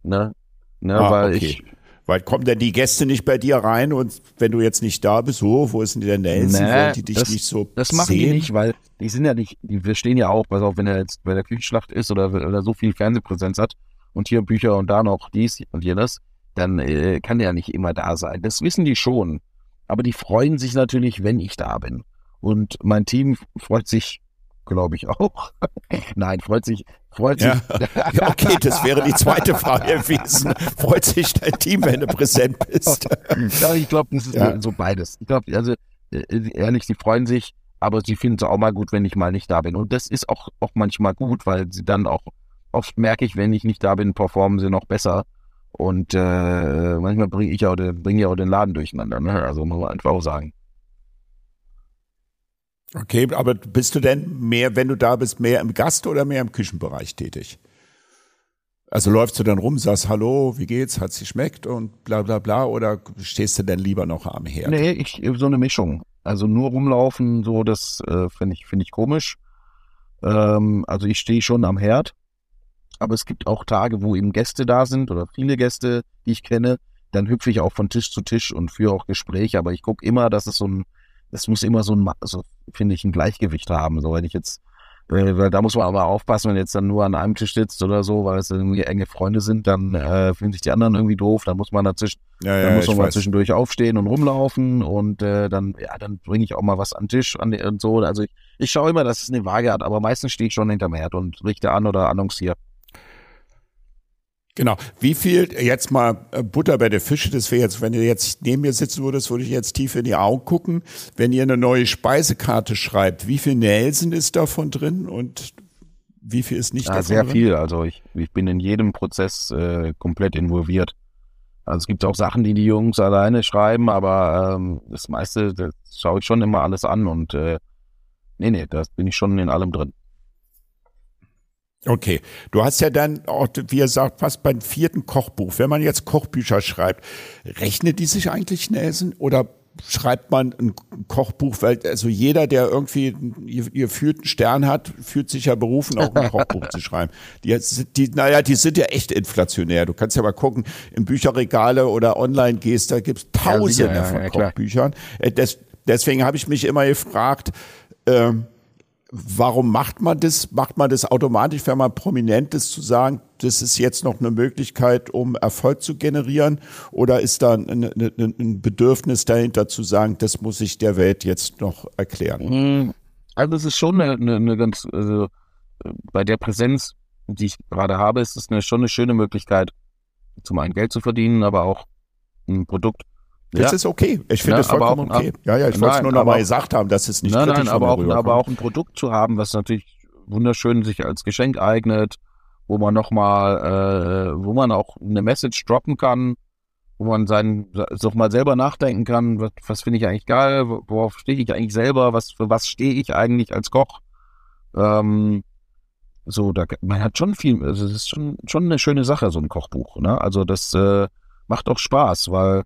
Ne? Ne, ah, weil okay. ich. Weil kommen denn die Gäste nicht bei dir rein und wenn du jetzt nicht da bist, so, wo ist denn der Nelson? Nee, Wollen die dich das, nicht so Das machen sehen? die nicht, weil die sind ja nicht, die, wir stehen ja auch, pass auf, wenn er jetzt bei der Küchenschlacht ist oder, oder so viel Fernsehpräsenz hat und hier Bücher und da noch dies und jenes, dann äh, kann der nicht immer da sein. Das wissen die schon. Aber die freuen sich natürlich, wenn ich da bin. Und mein Team freut sich glaube ich auch. Nein, freut sich, freut sich. Ja. okay, das wäre die zweite Frage gewesen. Freut sich dein Team, wenn du präsent bist? ja, ich glaube, das ist ja. so beides. Ich glaube, also äh, ehrlich, sie freuen sich, aber sie finden es auch mal gut, wenn ich mal nicht da bin. Und das ist auch, auch manchmal gut, weil sie dann auch, oft merke ich, wenn ich nicht da bin, performen sie noch besser. Und äh, manchmal bringe ich auch den, bringe ich auch den Laden durcheinander. Ne? Also muss man einfach auch sagen. Okay, aber bist du denn mehr, wenn du da bist, mehr im Gast- oder mehr im Küchenbereich tätig? Also läufst du dann rum, sagst Hallo, wie geht's, hat's geschmeckt und bla bla bla oder stehst du denn lieber noch am Herd? Nee, ich so eine Mischung. Also nur rumlaufen, so das äh, finde ich finde ich komisch. Ähm, also ich stehe schon am Herd, aber es gibt auch Tage, wo eben Gäste da sind oder viele Gäste, die ich kenne. Dann hüpfe ich auch von Tisch zu Tisch und führe auch Gespräche, aber ich gucke immer, dass es so ein, das muss immer so ein, so finde ich, ein Gleichgewicht haben. So wenn ich jetzt weil da muss man aber aufpassen, wenn jetzt dann nur an einem Tisch sitzt oder so, weil es irgendwie enge Freunde sind, dann äh, fühlen sich die anderen irgendwie doof. Dann muss man dazwischen, ja, ja, dann muss man mal zwischendurch aufstehen und rumlaufen und äh, dann, ja, dann bringe ich auch mal was an den Tisch an, und so. Also ich, ich schaue immer, dass es eine Waage hat, aber meistens stehe ich schon hinterm Herd und richte an oder annonciere. Genau. Wie viel, jetzt mal äh, Butter bei der Fische, das wäre jetzt, wenn ihr jetzt neben mir sitzen würdet, würde ich jetzt tief in die Augen gucken. Wenn ihr eine neue Speisekarte schreibt, wie viel Nelson ist davon drin und wie viel ist nicht ja, davon sehr drin? Sehr viel. Also ich, ich bin in jedem Prozess äh, komplett involviert. Also es gibt auch Sachen, die die Jungs alleine schreiben, aber ähm, das meiste, das schaue ich schon immer alles an und äh, nee, nee, da bin ich schon in allem drin. Okay, du hast ja dann, auch, wie er sagt, fast beim vierten Kochbuch. Wenn man jetzt Kochbücher schreibt, rechnet die sich eigentlich Nelson oder schreibt man ein Kochbuch, weil also jeder, der irgendwie einen Stern hat, fühlt sich ja berufen, auch ein Kochbuch zu schreiben. Die, die, naja, die sind ja echt inflationär. Du kannst ja mal gucken, in Bücherregale oder online gehst, da gibt's Tausende ja, von ja, Kochbüchern. Äh, des, deswegen habe ich mich immer gefragt, ähm, Warum macht man das? Macht man das automatisch, wenn man prominent ist, zu sagen, das ist jetzt noch eine Möglichkeit, um Erfolg zu generieren? Oder ist da ein, ein Bedürfnis dahinter zu sagen, das muss ich der Welt jetzt noch erklären? Hm, also es ist schon eine, eine, eine ganz, also bei der Präsenz, die ich gerade habe, ist es eine, schon eine schöne Möglichkeit, zum einen Geld zu verdienen, aber auch ein Produkt das ja. ist okay. Ich finde ja, das vollkommen okay. Ja, ja, ich wollte es nur noch mal gesagt haben, dass es nicht nein, kritisch nein, aber auch, aber auch ein Produkt zu haben, was natürlich wunderschön sich als Geschenk eignet, wo man noch mal, äh, wo man auch eine Message droppen kann, wo man seinen, so mal selber nachdenken kann, was, was finde ich eigentlich geil, worauf stehe ich eigentlich selber, was, für was stehe ich eigentlich als Koch. Ähm, so, da, man hat schon viel, also es ist schon, schon eine schöne Sache, so ein Kochbuch. Ne? Also das äh, macht auch Spaß, weil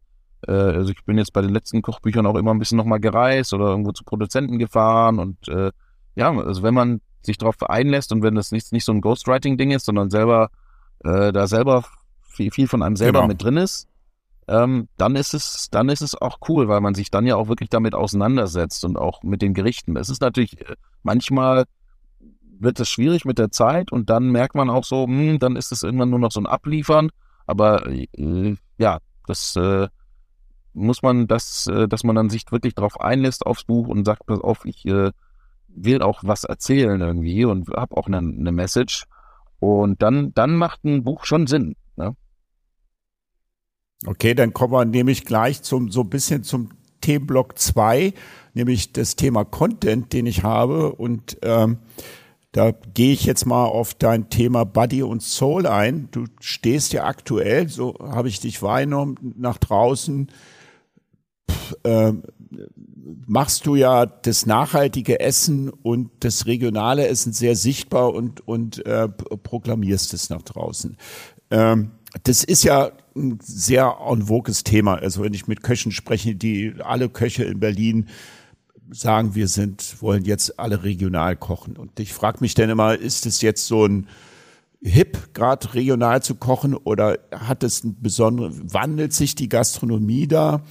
also ich bin jetzt bei den letzten Kochbüchern auch immer ein bisschen nochmal gereist oder irgendwo zu Produzenten gefahren und äh, ja, also wenn man sich darauf einlässt und wenn das nicht, nicht so ein Ghostwriting-Ding ist, sondern selber äh, da selber viel, viel von einem selber genau. mit drin ist, ähm, dann ist es, dann ist es auch cool, weil man sich dann ja auch wirklich damit auseinandersetzt und auch mit den Gerichten. Es ist natürlich äh, manchmal wird es schwierig mit der Zeit und dann merkt man auch so, hm, dann ist es irgendwann nur noch so ein Abliefern. Aber äh, ja, das äh, muss man das, äh, dass man dann sich wirklich darauf einlässt aufs Buch und sagt, pass auf, ich äh, will auch was erzählen irgendwie und habe auch eine, eine Message. Und dann, dann macht ein Buch schon Sinn. Ne? Okay, dann kommen wir nämlich gleich zum, so ein bisschen zum Themenblock 2, nämlich das Thema Content, den ich habe. Und ähm, da gehe ich jetzt mal auf dein Thema Body und Soul ein. Du stehst ja aktuell, so habe ich dich wahrgenommen, nach draußen äh, machst du ja das nachhaltige Essen und das regionale Essen sehr sichtbar und, und äh, proklamierst es nach draußen. Ähm, das ist ja ein sehr en vogues Thema. Also wenn ich mit Köchen spreche, die alle Köche in Berlin sagen, wir sind, wollen jetzt alle regional kochen. Und ich frage mich dann immer, ist es jetzt so ein hip, gerade regional zu kochen oder hat es ein besonderes, wandelt sich die Gastronomie da?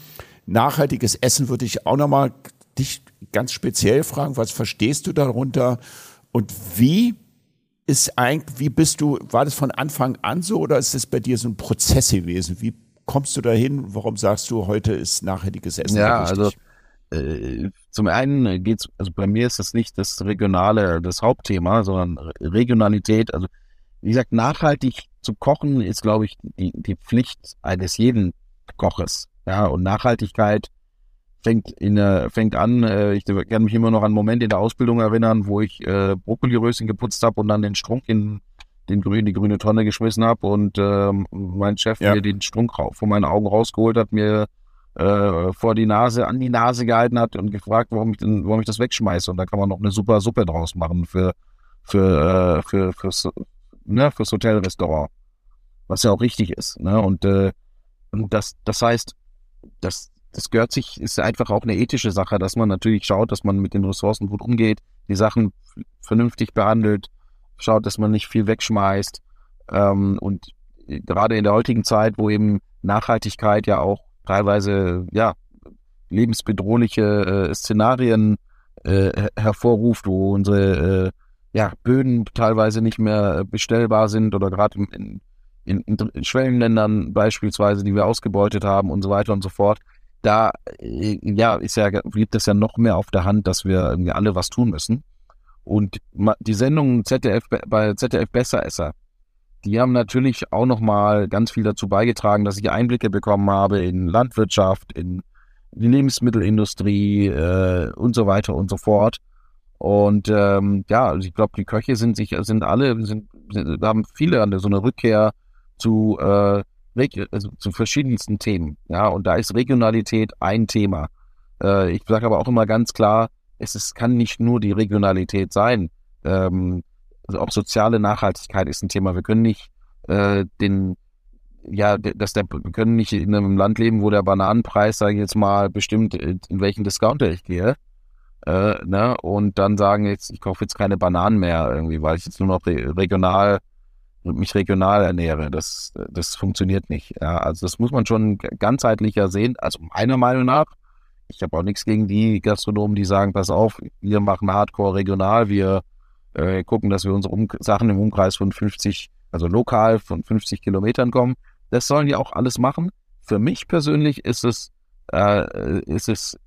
Nachhaltiges Essen würde ich auch nochmal dich ganz speziell fragen, was verstehst du darunter und wie ist eigentlich, wie bist du, war das von Anfang an so oder ist es bei dir so ein Prozess gewesen? Wie kommst du dahin? Warum sagst du, heute ist nachhaltiges Essen Ja, also äh, zum einen geht's, also bei mir ist das nicht das Regionale, das Hauptthema, sondern Regionalität. Also wie gesagt, nachhaltig zu kochen ist, glaube ich, die, die Pflicht eines jeden Koches. Ja, und Nachhaltigkeit fängt in äh, fängt an, äh, ich kann mich immer noch an einen Moment in der Ausbildung erinnern, wo ich äh, Brokkoliröschen geputzt habe und dann den Strunk in den grünen, die grüne Tonne geschmissen habe und ähm, mein Chef ja. mir den Strunk von meinen Augen rausgeholt hat, mir äh, vor die Nase, an die Nase gehalten hat und gefragt, warum ich, denn, warum ich das wegschmeiße. Und da kann man noch eine super Suppe draus machen für, für, äh, für, fürs, ne, fürs Hotelrestaurant. Was ja auch richtig ist. Ne? Und, äh, und das, das heißt, das, das gehört sich, ist einfach auch eine ethische Sache, dass man natürlich schaut, dass man mit den Ressourcen gut umgeht, die Sachen vernünftig behandelt, schaut, dass man nicht viel wegschmeißt. Ähm, und gerade in der heutigen Zeit, wo eben Nachhaltigkeit ja auch teilweise ja lebensbedrohliche äh, Szenarien äh, hervorruft, wo unsere äh, ja, Böden teilweise nicht mehr bestellbar sind oder gerade in, in, in Schwellenländern beispielsweise, die wir ausgebeutet haben und so weiter und so fort. Da äh, ja ist ja liegt es ja noch mehr auf der Hand, dass wir irgendwie alle was tun müssen. Und die Sendung ZDF bei ZDF Besseresser, die haben natürlich auch nochmal ganz viel dazu beigetragen, dass ich Einblicke bekommen habe in Landwirtschaft, in die Lebensmittelindustrie äh, und so weiter und so fort. Und ähm, ja, also ich glaube, die Köche sind sich, sind alle, sind, haben viele an so eine Rückkehr zu, äh, also zu verschiedensten Themen. Ja, und da ist Regionalität ein Thema. Äh, ich sage aber auch immer ganz klar, es ist, kann nicht nur die Regionalität sein. Ähm, also auch soziale Nachhaltigkeit ist ein Thema. Wir können nicht äh, den, ja, dass der, wir können nicht in einem Land leben, wo der Bananenpreis, sage ich jetzt mal, bestimmt, in welchen Discounter ich gehe. Äh, ne? Und dann sagen jetzt, ich kaufe jetzt keine Bananen mehr irgendwie, weil ich jetzt nur noch regional mich regional ernähre. Das, das funktioniert nicht. Ja, also das muss man schon ganzheitlicher sehen. Also meiner Meinung nach, ich habe auch nichts gegen die Gastronomen, die sagen, pass auf, wir machen Hardcore regional, wir äh, gucken, dass wir unsere um Sachen im Umkreis von 50, also lokal von 50 Kilometern kommen. Das sollen die auch alles machen. Für mich persönlich ist es, äh, ist es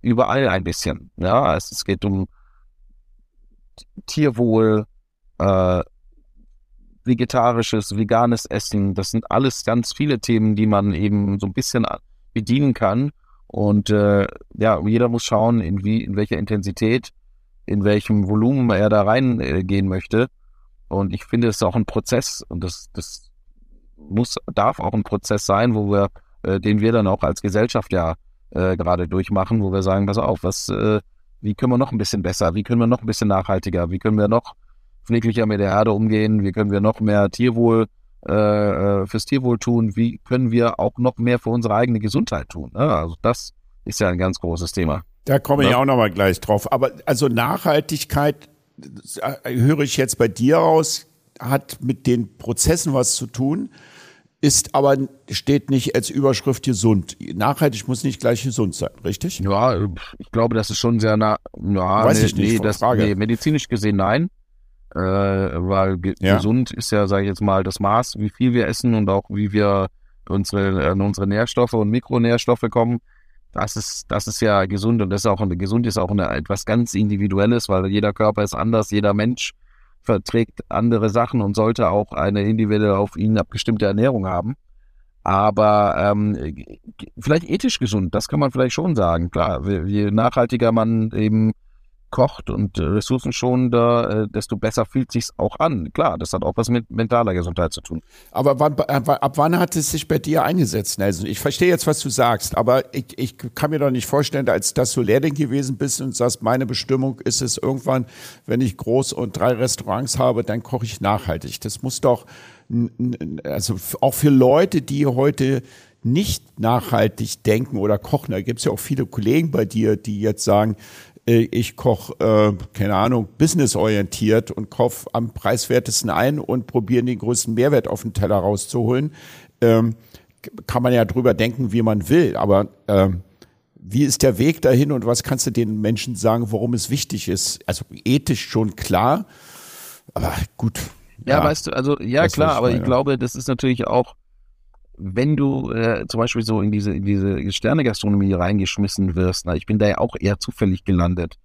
überall ein bisschen. Ja, es, es geht um Tierwohl, äh, vegetarisches, veganes Essen. Das sind alles ganz viele Themen, die man eben so ein bisschen bedienen kann. Und äh, ja, jeder muss schauen, in, wie, in welcher Intensität in welchem Volumen er da reingehen möchte. Und ich finde, es ist auch ein Prozess und das, das muss, darf auch ein Prozess sein, wo wir, äh, den wir dann auch als Gesellschaft ja äh, gerade durchmachen, wo wir sagen, pass auf, was, äh, wie können wir noch ein bisschen besser, wie können wir noch ein bisschen nachhaltiger, wie können wir noch pfleglicher mit der Erde umgehen, wie können wir noch mehr Tierwohl äh, äh, fürs Tierwohl tun, wie können wir auch noch mehr für unsere eigene Gesundheit tun. Ne? Also das ist ja ein ganz großes Thema. Da komme ich ja. auch noch mal gleich drauf. Aber also Nachhaltigkeit äh, höre ich jetzt bei dir raus, hat mit den Prozessen was zu tun, ist aber steht nicht als Überschrift gesund. Nachhaltig muss nicht gleich gesund sein, richtig? Ja, ich glaube, das ist schon sehr nah. Ja, Weiß nee, ich nicht. Nee, das, Frage. nee, medizinisch gesehen nein. Äh, weil ge ja. gesund ist ja, sage ich jetzt mal, das Maß, wie viel wir essen und auch wie wir unsere, äh, unsere Nährstoffe und Mikronährstoffe kommen. Das ist, das ist ja gesund und das ist auch eine, gesund ist auch eine, etwas ganz Individuelles, weil jeder Körper ist anders, jeder Mensch verträgt andere Sachen und sollte auch eine individuelle auf ihn abgestimmte Ernährung haben. Aber ähm, vielleicht ethisch gesund, das kann man vielleicht schon sagen. Klar, je nachhaltiger man eben kocht und äh, ressourcenschonender, äh, desto besser fühlt sich's auch an. Klar, das hat auch was mit mentaler Gesundheit zu tun. Aber wann, ab wann hat es sich bei dir eingesetzt, Nelson? Ich verstehe jetzt, was du sagst, aber ich, ich kann mir doch nicht vorstellen, als dass du Lehrling gewesen bist und sagst, meine Bestimmung ist es irgendwann, wenn ich groß und drei Restaurants habe, dann koche ich nachhaltig. Das muss doch, also auch für Leute, die heute nicht nachhaltig denken oder kochen. Da gibt es ja auch viele Kollegen bei dir, die jetzt sagen, äh, ich koche, äh, keine Ahnung, businessorientiert und kaufe am preiswertesten ein und probiere den größten Mehrwert auf den Teller rauszuholen. Ähm, kann man ja drüber denken, wie man will, aber ähm, wie ist der Weg dahin und was kannst du den Menschen sagen, warum es wichtig ist? Also ethisch schon klar, aber gut. Ja, ja weißt du, also ja klar, aber ich glaube, das ist natürlich auch wenn du äh, zum Beispiel so in diese, in diese Sternegastronomie reingeschmissen wirst, na, ich bin da ja auch eher zufällig gelandet,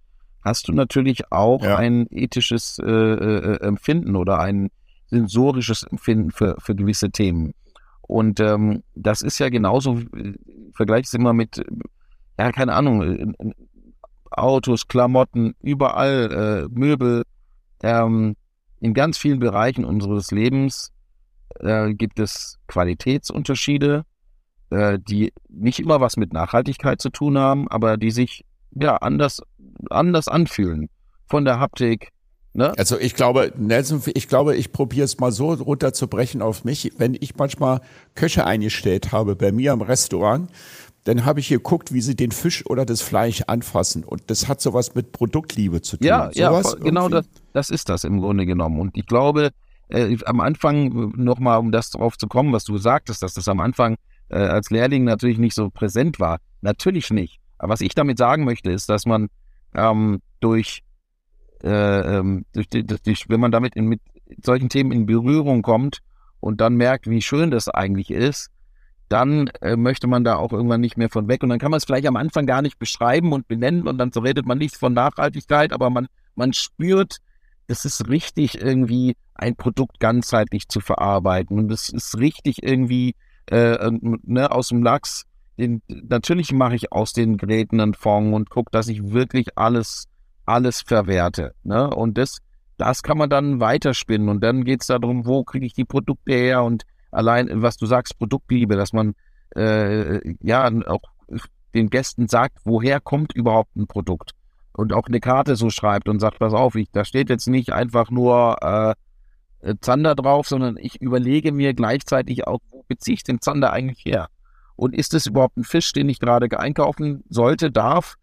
hast du natürlich auch ja. ein ethisches äh, äh, Empfinden oder ein sensorisches Empfinden für, für gewisse Themen. Und ähm, das ist ja genauso, äh, vergleich es immer mit, ja, keine Ahnung, äh, Autos, Klamotten, überall, äh, Möbel, ähm, in ganz vielen Bereichen unseres Lebens äh, gibt es Qualitätsunterschiede. äh, die nicht immer was mit Nachhaltigkeit zu tun haben, aber die sich ja anders, anders anfühlen. Von der Haptik, Ne? Also ich glaube, Nelson, ich glaube, ich probiere es mal so runterzubrechen auf mich. Wenn ich manchmal Köche eingestellt habe bei mir im Restaurant, dann habe ich geguckt, wie sie den Fisch oder das Fleisch anfassen. Und das hat sowas mit Produktliebe zu tun. Ja, ja, genau das, das ist das im Grunde genommen. Und ich glaube, äh, am Anfang, nochmal, um das drauf zu kommen, was du sagtest, dass das am Anfang äh, als Lehrling natürlich nicht so präsent war. Natürlich nicht. Aber was ich damit sagen möchte, ist, dass man ähm, durch äh, ähm, durch durch, wenn man damit in, mit solchen Themen in Berührung kommt und dann merkt, wie schön das eigentlich ist, dann äh, möchte man da auch irgendwann nicht mehr von weg. Und dann kann man es vielleicht am Anfang gar nicht beschreiben und benennen und dann so redet man nicht von Nachhaltigkeit, aber man, man spürt, es ist richtig, irgendwie ein Produkt ganzheitlich zu verarbeiten. Und es ist richtig, irgendwie äh, ne, aus dem Lachs. Den, natürlich mache ich aus den Geräten einen Fond und gucke, dass ich wirklich alles alles verwerte. Ne? Und das, das kann man dann weiterspinnen. Und dann geht es darum, wo kriege ich die Produkte her und allein, was du sagst, Produktliebe, dass man äh, ja auch den Gästen sagt, woher kommt überhaupt ein Produkt. Und auch eine Karte so schreibt und sagt, pass auf, ich, da steht jetzt nicht einfach nur äh, Zander drauf, sondern ich überlege mir gleichzeitig auch, wo beziehe ich den Zander eigentlich her? Und ist es überhaupt ein Fisch, den ich gerade einkaufen sollte, darf?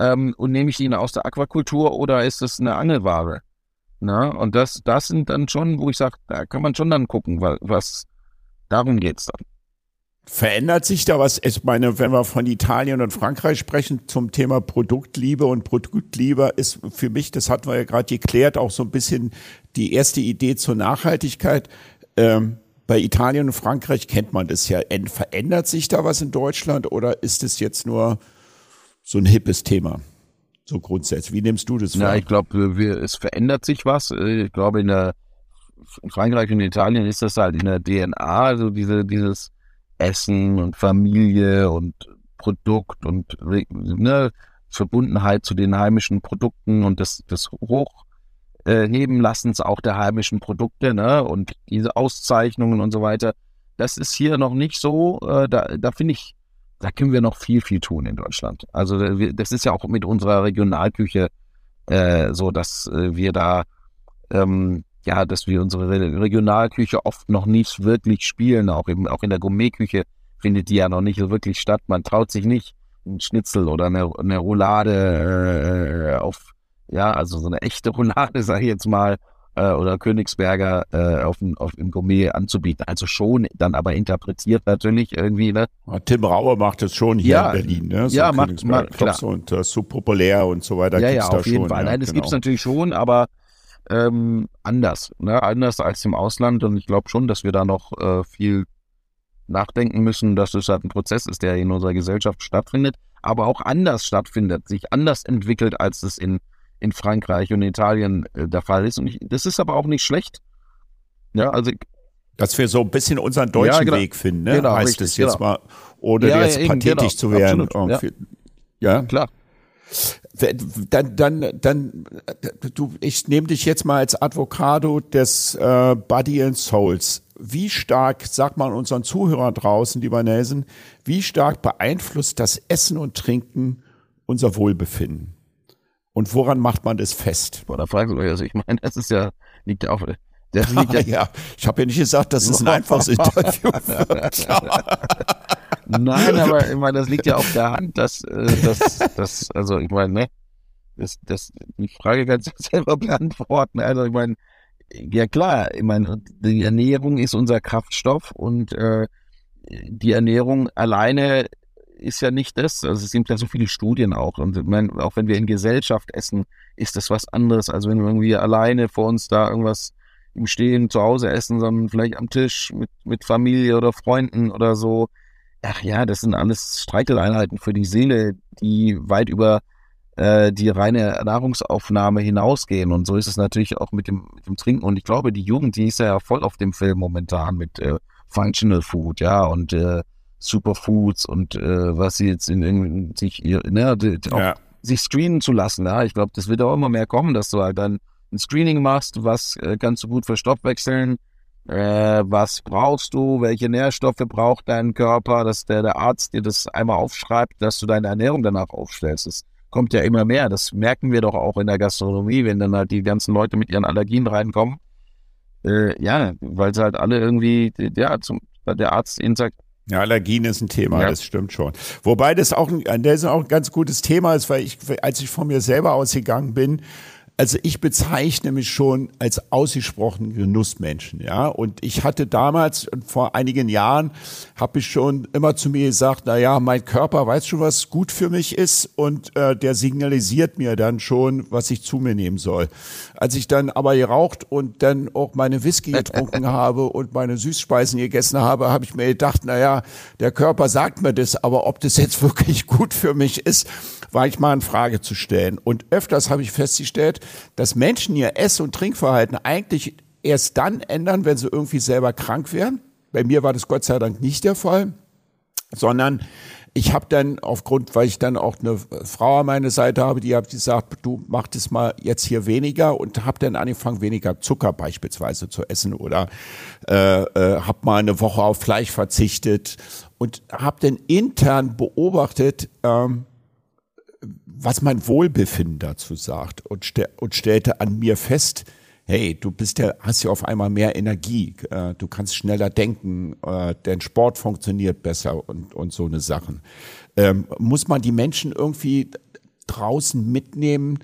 ähm, und nehme ich ihn aus der Aquakultur oder ist es eine Angelware? Na, und das, das sind dann schon, wo ich sage, da kann man schon dann gucken, was, was darum geht's dann. Verändert sich da was? Ich meine, wenn wir von Italien und Frankreich sprechen zum Thema Produktliebe und Produktliebe ist für mich, das hatten wir ja gerade geklärt, auch so ein bisschen die erste Idee zur Nachhaltigkeit. Ähm, bei Italien und Frankreich kennt man das ja. Verändert sich da was in Deutschland oder ist es jetzt nur so ein hippes Thema? So grundsätzlich. Wie nimmst du das wahr? Ja, ich glaube, es verändert sich was. Äh, ich glaube, in der in Frankreich und Italien ist das halt in der DNA, also diese, dieses Essen und Familie und Produkt und ne, Verbundenheit zu den heimischen Produkten und das, das Hochheben äh, auch der heimischen Produkte, ne? Und diese Auszeichnungen und so weiter. Das ist hier noch nicht so. Äh, da da finde ich, da können wir noch viel, viel tun in Deutschland. Also das ist ja auch mit unserer Regionalküche äh, so, dass äh, wir da, ähm, ja, dass wir unsere Regionalküche oft noch nicht wirklich spielen. Auch, eben, auch in der Gourmetküche findet die ja noch nicht wirklich statt. Man traut sich nicht, ein Schnitzel oder eine, eine Roulade äh, auf, ja, also so eine echte Roulade, sage ich jetzt mal, äh, oder Königsberger äh, auf, auf im Gourmet anzubieten. Also schon, dann aber interpretiert natürlich irgendwie. Ne? Tim Rauer macht es schon hier ja, in Berlin. Ne? So ja, macht, macht klar. Und äh, so populär und so weiter. Ja, ja, auf jeden schon, Fall. Ja, Nein, das genau. gibt's natürlich schon, aber ähm, anders. Ne? Anders als im Ausland. Und ich glaube schon, dass wir da noch äh, viel nachdenken müssen, dass es halt ein Prozess ist, der in unserer Gesellschaft stattfindet, aber auch anders stattfindet, sich anders entwickelt, als es in in Frankreich und Italien äh, der Fall ist. Und ich, das ist aber auch nicht schlecht. Ja, also dass wir so ein bisschen unseren deutschen ja, genau, Weg finden, ne? Genau, heißt es jetzt genau. mal, ohne ja, jetzt pathetisch genau, zu werden. Ja. ja, klar. Dann, dann, dann, du, ich nehme dich jetzt mal als Advocado des äh, Body and Souls. Wie stark, sag mal unseren Zuhörern draußen, lieber Nelson, wie stark beeinflusst das Essen und Trinken unser Wohlbefinden? Und woran macht man das fest? Boah, da fragst du euch, also ich meine, das ist ja, liegt ja auf, das liegt ja, ja, ich habe ja nicht gesagt, dass es ein einfaches Interview wird. Nein, aber ich meine, das liegt ja auf der Hand, dass, äh, dass, dass also ich meine, ne, das, das, die Frage kannst du selber beantworten. Also ich meine, ja klar, ich meine, die Ernährung ist unser Kraftstoff und äh, die Ernährung alleine ist ja nicht das. Also es gibt ja so viele Studien auch. Und ich meine, auch wenn wir in Gesellschaft essen, ist das was anderes, als wenn wir irgendwie alleine vor uns da irgendwas im Stehen zu Hause essen, sondern vielleicht am Tisch mit, mit Familie oder Freunden oder so. Ach ja, das sind alles Streicheleinheiten für die Seele, die weit über äh, die reine Nahrungsaufnahme hinausgehen. Und so ist es natürlich auch mit dem, mit dem Trinken. Und ich glaube, die Jugend, die ist ja voll auf dem Film momentan mit äh, Functional Food, ja, und äh, Superfoods und äh, was sie jetzt in, in sich ne, auch ja. sich screenen zu lassen. Ja, ich glaube, das wird auch immer mehr kommen, dass du halt dann ein Screening machst, was äh, kannst du gut für Stoffwechseln, äh, was brauchst du, welche Nährstoffe braucht dein Körper, dass der, der Arzt dir das einmal aufschreibt, dass du deine Ernährung danach aufstellst. Das kommt ja immer mehr. Das merken wir doch auch in der Gastronomie, wenn dann halt die ganzen Leute mit ihren Allergien reinkommen. Äh, ja, weil sie halt alle irgendwie, ja, zum, der Arzt ihnen sagt, ja, Allergien ist ein Thema, ja. das stimmt schon. Wobei das auch, ein, das auch ein ganz gutes Thema ist, weil ich, als ich von mir selber ausgegangen bin, also ich bezeichne mich schon als ausgesprochen Genussmenschen, ja. Und ich hatte damals, vor einigen Jahren, habe ich schon immer zu mir gesagt, na ja, mein Körper weiß schon, was gut für mich ist und äh, der signalisiert mir dann schon, was ich zu mir nehmen soll. Als ich dann aber geraucht und dann auch meine Whisky getrunken habe und meine Süßspeisen gegessen habe, habe ich mir gedacht, na ja, der Körper sagt mir das, aber ob das jetzt wirklich gut für mich ist, war ich mal in Frage zu stellen. Und öfters habe ich festgestellt, dass Menschen ihr Ess- und Trinkverhalten eigentlich erst dann ändern, wenn sie irgendwie selber krank werden. Bei mir war das Gott sei Dank nicht der Fall, sondern ich habe dann aufgrund, weil ich dann auch eine Frau an meiner Seite habe, die hat gesagt, du mach das mal jetzt hier weniger und habe dann angefangen, weniger Zucker beispielsweise zu essen oder äh, äh, habe mal eine Woche auf Fleisch verzichtet und habe dann intern beobachtet, ähm, was mein Wohlbefinden dazu sagt und, st und stellte an mir fest, hey, du bist ja, hast ja auf einmal mehr Energie, äh, du kannst schneller denken, äh, dein Sport funktioniert besser und, und so eine Sachen. Ähm, muss man die Menschen irgendwie draußen mitnehmen,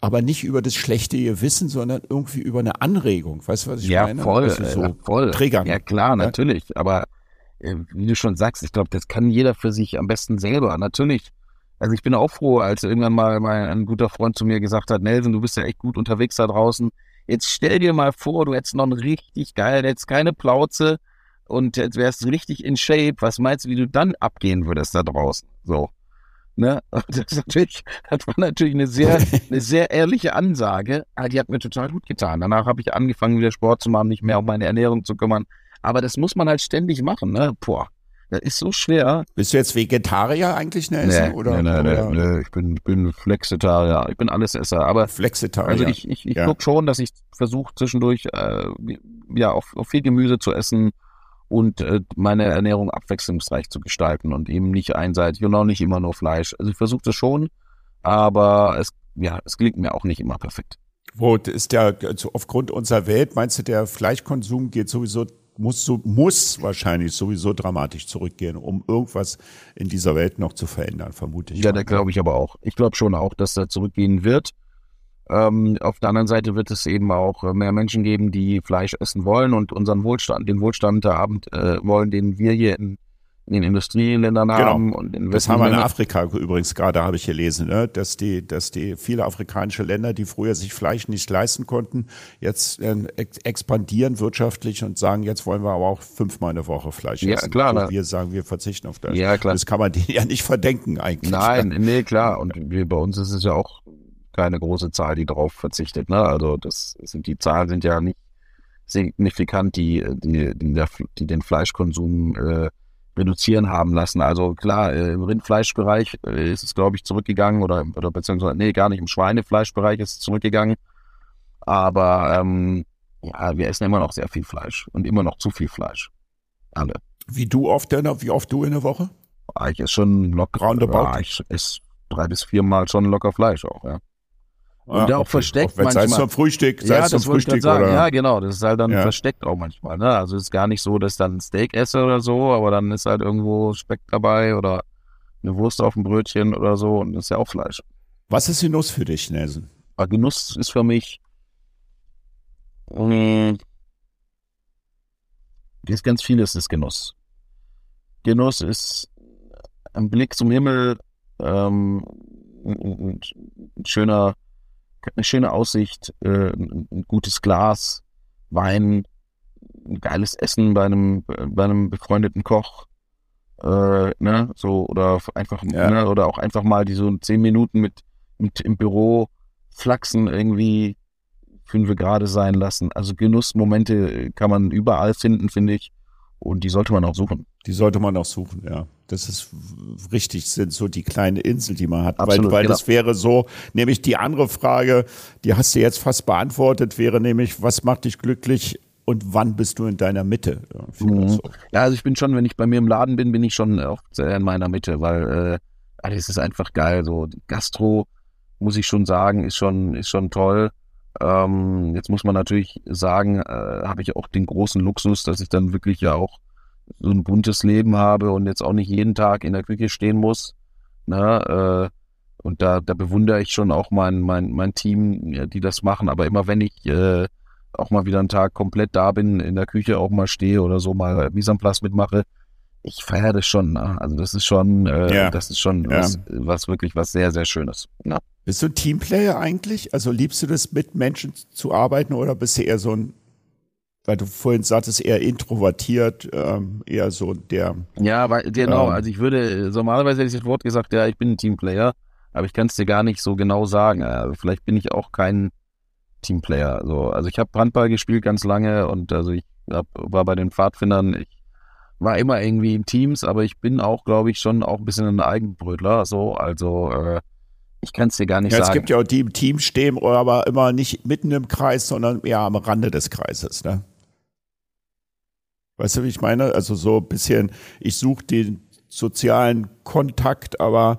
aber nicht über das schlechte Gewissen, sondern irgendwie über eine Anregung. Weißt du, was ich ja, meine? Voll, so äh, voll. Triggern. Ja, klar, natürlich. Aber äh, wie du schon sagst, ich glaube, das kann jeder für sich am besten selber. Natürlich also ich bin auch froh, als irgendwann mal mein, ein guter Freund zu mir gesagt hat, Nelson, du bist ja echt gut unterwegs da draußen. Jetzt stell dir mal vor, du hättest noch einen richtig geil, hättest keine Plauze und jetzt wärst du richtig in Shape. Was meinst du, wie du dann abgehen würdest da draußen? So. Ne? Das, ist natürlich, das war natürlich eine sehr, eine sehr ehrliche Ansage. Ah, die hat mir total gut getan. Danach habe ich angefangen, wieder Sport zu machen, nicht mehr um meine Ernährung zu kümmern. Aber das muss man halt ständig machen, ne? Boah. Das ist so schwer. Bist du jetzt Vegetarier eigentlich, ne? Essen, nee, oder? Nee, oder? nee, ich bin, bin Flexitarier. Ich bin Allesesser. Aber Flexitarier. Also ich, ich, ich ja. gucke schon, dass ich versuche zwischendurch äh, ja auf, auf viel Gemüse zu essen und äh, meine Ernährung abwechslungsreich zu gestalten und eben nicht einseitig und auch nicht immer nur Fleisch. Also ich versuche das schon, aber es, ja, es gelingt mir auch nicht immer perfekt. Wo ist der, also aufgrund unserer Welt, meinst du, der Fleischkonsum geht sowieso muss, muss wahrscheinlich sowieso dramatisch zurückgehen, um irgendwas in dieser Welt noch zu verändern, vermute ich. Ja, da glaube ich aber auch. Ich glaube schon auch, dass er zurückgehen wird. Ähm, auf der anderen Seite wird es eben auch äh, mehr Menschen geben, die Fleisch essen wollen und unseren Wohlstand, den Wohlstand der Abend äh, wollen, den wir hier in in den Industrieländern genau. haben. Und in das haben wir in Afrika übrigens gerade, habe ich gelesen, ne? dass die, dass die viele afrikanische Länder, die früher sich Fleisch nicht leisten konnten, jetzt äh, expandieren wirtschaftlich und sagen, jetzt wollen wir aber auch fünfmal eine Woche Fleisch ja, essen. Klar, Wo wir sagen, wir verzichten auf das. Ja, klar. Das kann man denen ja nicht verdenken eigentlich. Nein, nee, klar. Und wir, bei uns ist es ja auch keine große Zahl, die darauf verzichtet. Ne? Also das sind die Zahlen sind ja nicht signifikant, die, die, die, der, die den Fleischkonsum äh, reduzieren haben lassen. Also klar, äh, im Rindfleischbereich äh, ist es, glaube ich, zurückgegangen oder, oder beziehungsweise, nee, gar nicht, im Schweinefleischbereich ist es zurückgegangen. Aber ähm, ja, wir essen immer noch sehr viel Fleisch und immer noch zu viel Fleisch. Alle. Wie du oft denn, wie oft du in der Woche? Ah, ich esse schon locker. Roundabout. Ja, ich esse drei bis vier Mal schon locker Fleisch auch, ja. Und ja, auch okay. versteckt auch manchmal. Sei es zum Frühstück, sei ja, es zum Frühstück oder? Ja, genau, das ist halt dann ja. versteckt auch manchmal. Ne? Also es ist gar nicht so, dass ich dann ein Steak esse oder so, aber dann ist halt irgendwo Speck dabei oder eine Wurst auf dem Brötchen oder so und das ist ja auch Fleisch. Was ist Genuss für dich, Nelson? Aber Genuss ist für mich mh, mm, ist ganz vieles ist Genuss. Genuss ist ein Blick zum Himmel, ähm, ein, ein schöner eine schöne Aussicht, äh, ein gutes Glas, Wein, ein geiles Essen bei einem, bei einem befreundeten Koch, äh, ne, so, oder einfach, ja. ne, oder auch einfach mal die so zehn Minuten mit, mit im Büro flachsen irgendwie fünf gerade sein lassen. Also Genussmomente kann man überall finden, finde ich. Und die sollte man auch suchen. Die sollte man auch suchen, ja. Das ist richtig, sind so die kleine Insel, die man hat. Absolut, weil weil genau. das wäre so, nämlich die andere Frage, die hast du jetzt fast beantwortet, wäre nämlich, was macht dich glücklich und wann bist du in deiner Mitte? Mhm. So. Ja, also ich bin schon, wenn ich bei mir im Laden bin, bin ich schon oft sehr in meiner Mitte, weil äh, das ist einfach geil. So Gastro, muss ich schon sagen, ist schon, ist schon toll. Ähm, jetzt muss man natürlich sagen, äh, habe ich auch den großen Luxus, dass ich dann wirklich ja auch so ein buntes Leben habe und jetzt auch nicht jeden Tag in der Küche stehen muss. Ne? Äh, und da, da bewundere ich schon auch mein, mein, mein Team, ja, die das machen. Aber immer wenn ich äh, auch mal wieder einen Tag komplett da bin, in der Küche auch mal stehe oder so mal Mise en place mitmache, ich feiere das schon. Ne? Also das ist schon, äh, ja. das ist schon ja. was, was wirklich was sehr, sehr Schönes. Ne? Bist du ein Teamplayer eigentlich? Also liebst du das, mit Menschen zu arbeiten oder bist du eher so ein weil du vorhin sagtest, eher introvertiert, ähm, eher so der. Ja, weil, genau. Ähm, also ich würde, normalerweise hätte ich das Wort gesagt, ja, ich bin ein Teamplayer, aber ich kann es dir gar nicht so genau sagen. Also vielleicht bin ich auch kein Teamplayer. So. Also ich habe Handball gespielt ganz lange und also ich hab, war bei den Pfadfindern, ich war immer irgendwie in Teams, aber ich bin auch, glaube ich, schon auch ein bisschen ein Eigenbrötler. So, also äh, ich kann es dir gar nicht ja, sagen. Es gibt ja auch die im Team stehen, aber immer nicht mitten im Kreis, sondern eher am Rande des Kreises. Ne? Weißt du, wie ich meine? Also so ein bisschen, ich suche den sozialen Kontakt, aber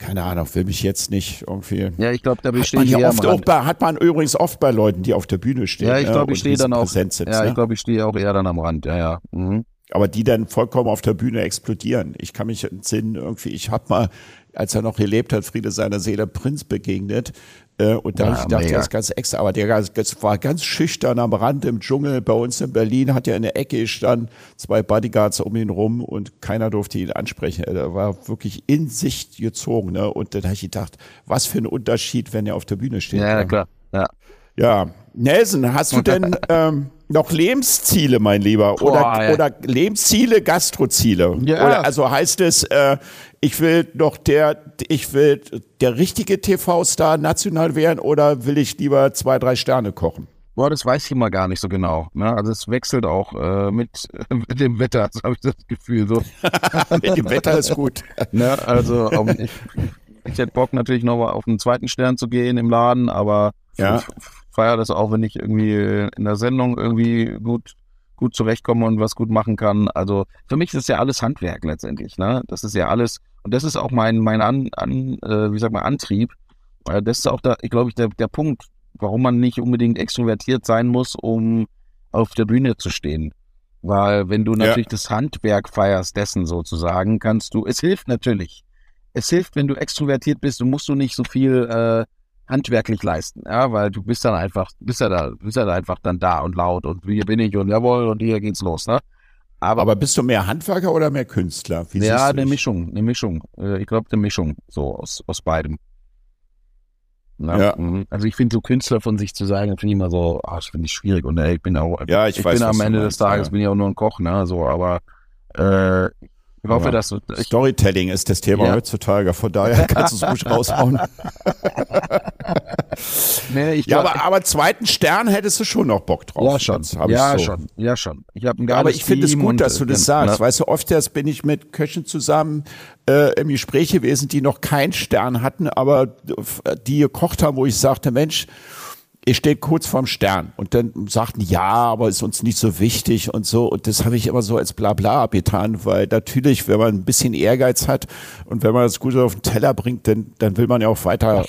keine Ahnung, will mich jetzt nicht irgendwie. Ja, ich glaube, da besteht ja oft auch bei, hat man übrigens oft bei Leuten, die auf der Bühne stehen. Ja, ich glaube, ne, ich stehe dann auch. Sind, ja, ne? ich glaube, ich stehe auch eher dann am Rand. Ja, ja. Mhm. Aber die dann vollkommen auf der Bühne explodieren. Ich kann mich entsinnen, irgendwie, ich habe mal, als er noch gelebt hat, Friede seiner Seele, Prinz begegnet. Äh, und da ja, habe ich gedacht, der ist ganz extra. Aber der war ganz schüchtern am Rand im Dschungel. Bei uns in Berlin hat er in der Ecke gestanden, zwei Bodyguards um ihn rum und keiner durfte ihn ansprechen. Er war wirklich in sich gezogen. Ne? Und dann habe ich gedacht, was für ein Unterschied, wenn er auf der Bühne steht. Ja, klar. Ja. Ja, Nelson, hast du denn ähm, noch Lebensziele, mein Lieber? Boah, oder, ja. oder Lebensziele, Gastroziele? Ja. Oder, also heißt es, äh, ich will doch der, ich will der richtige TV-Star national werden oder will ich lieber zwei, drei Sterne kochen? Boah, das weiß ich immer gar nicht so genau. Ne? Also es wechselt auch äh, mit, mit dem Wetter, so habe ich das Gefühl. So. mit dem Wetter ist gut. ne? Also um, ich, ich hätte Bock natürlich noch mal auf einen zweiten Stern zu gehen im Laden, aber ja. ich feiere das auch, wenn ich irgendwie in der Sendung irgendwie gut gut zurechtkomme und was gut machen kann. Also für mich ist ja alles Handwerk letztendlich. Ne? Das ist ja alles und das ist auch mein, mein an, an, äh, wie sag mal, Antrieb. Das ist auch da, glaube ich, der, der Punkt, warum man nicht unbedingt extrovertiert sein muss, um auf der Bühne zu stehen. Weil wenn du natürlich ja. das Handwerk feierst, dessen sozusagen, kannst du, es hilft natürlich. Es hilft, wenn du extrovertiert bist, du musst du nicht so viel äh, handwerklich leisten, ja, weil du bist dann einfach, bist ja da, bist ja da einfach dann da und laut und hier bin ich und jawohl und hier geht's los, ne? Aber, aber bist du mehr Handwerker oder mehr Künstler? Wie ja, eine Mischung, eine Mischung. Äh, ich glaube, eine Mischung so aus, aus beidem. Na, ja. Mhm. Also ich finde so Künstler von sich zu sagen, finde ich immer so, ach, das finde ich schwierig. Und ey, ich bin auch, ja, ich, ich weiß, bin am Ende des Tages ja. bin ich auch nur ein Koch, ne? So, aber äh, ich hoffe, ja. dass ich, Storytelling ist das Thema ja. heutzutage, von daher kannst du es ruhig raushauen. nee, ich ja, aber, aber zweiten Stern hättest du schon noch Bock drauf. Ja, schon. Ja, so. schon. Ja, schon. Ich ein Aber ich finde es gut, dass du das sagst. Na? Weißt du, oft erst bin ich mit Köchen zusammen äh, im Gespräch gewesen, die noch keinen Stern hatten, aber die gekocht haben, wo ich sagte, Mensch, ihr steht kurz vorm Stern und dann sagten, ja, aber ist uns nicht so wichtig und so. Und das habe ich immer so als Blabla abgetan, weil natürlich, wenn man ein bisschen Ehrgeiz hat und wenn man das Gute auf den Teller bringt, dann, dann will man ja auch weiter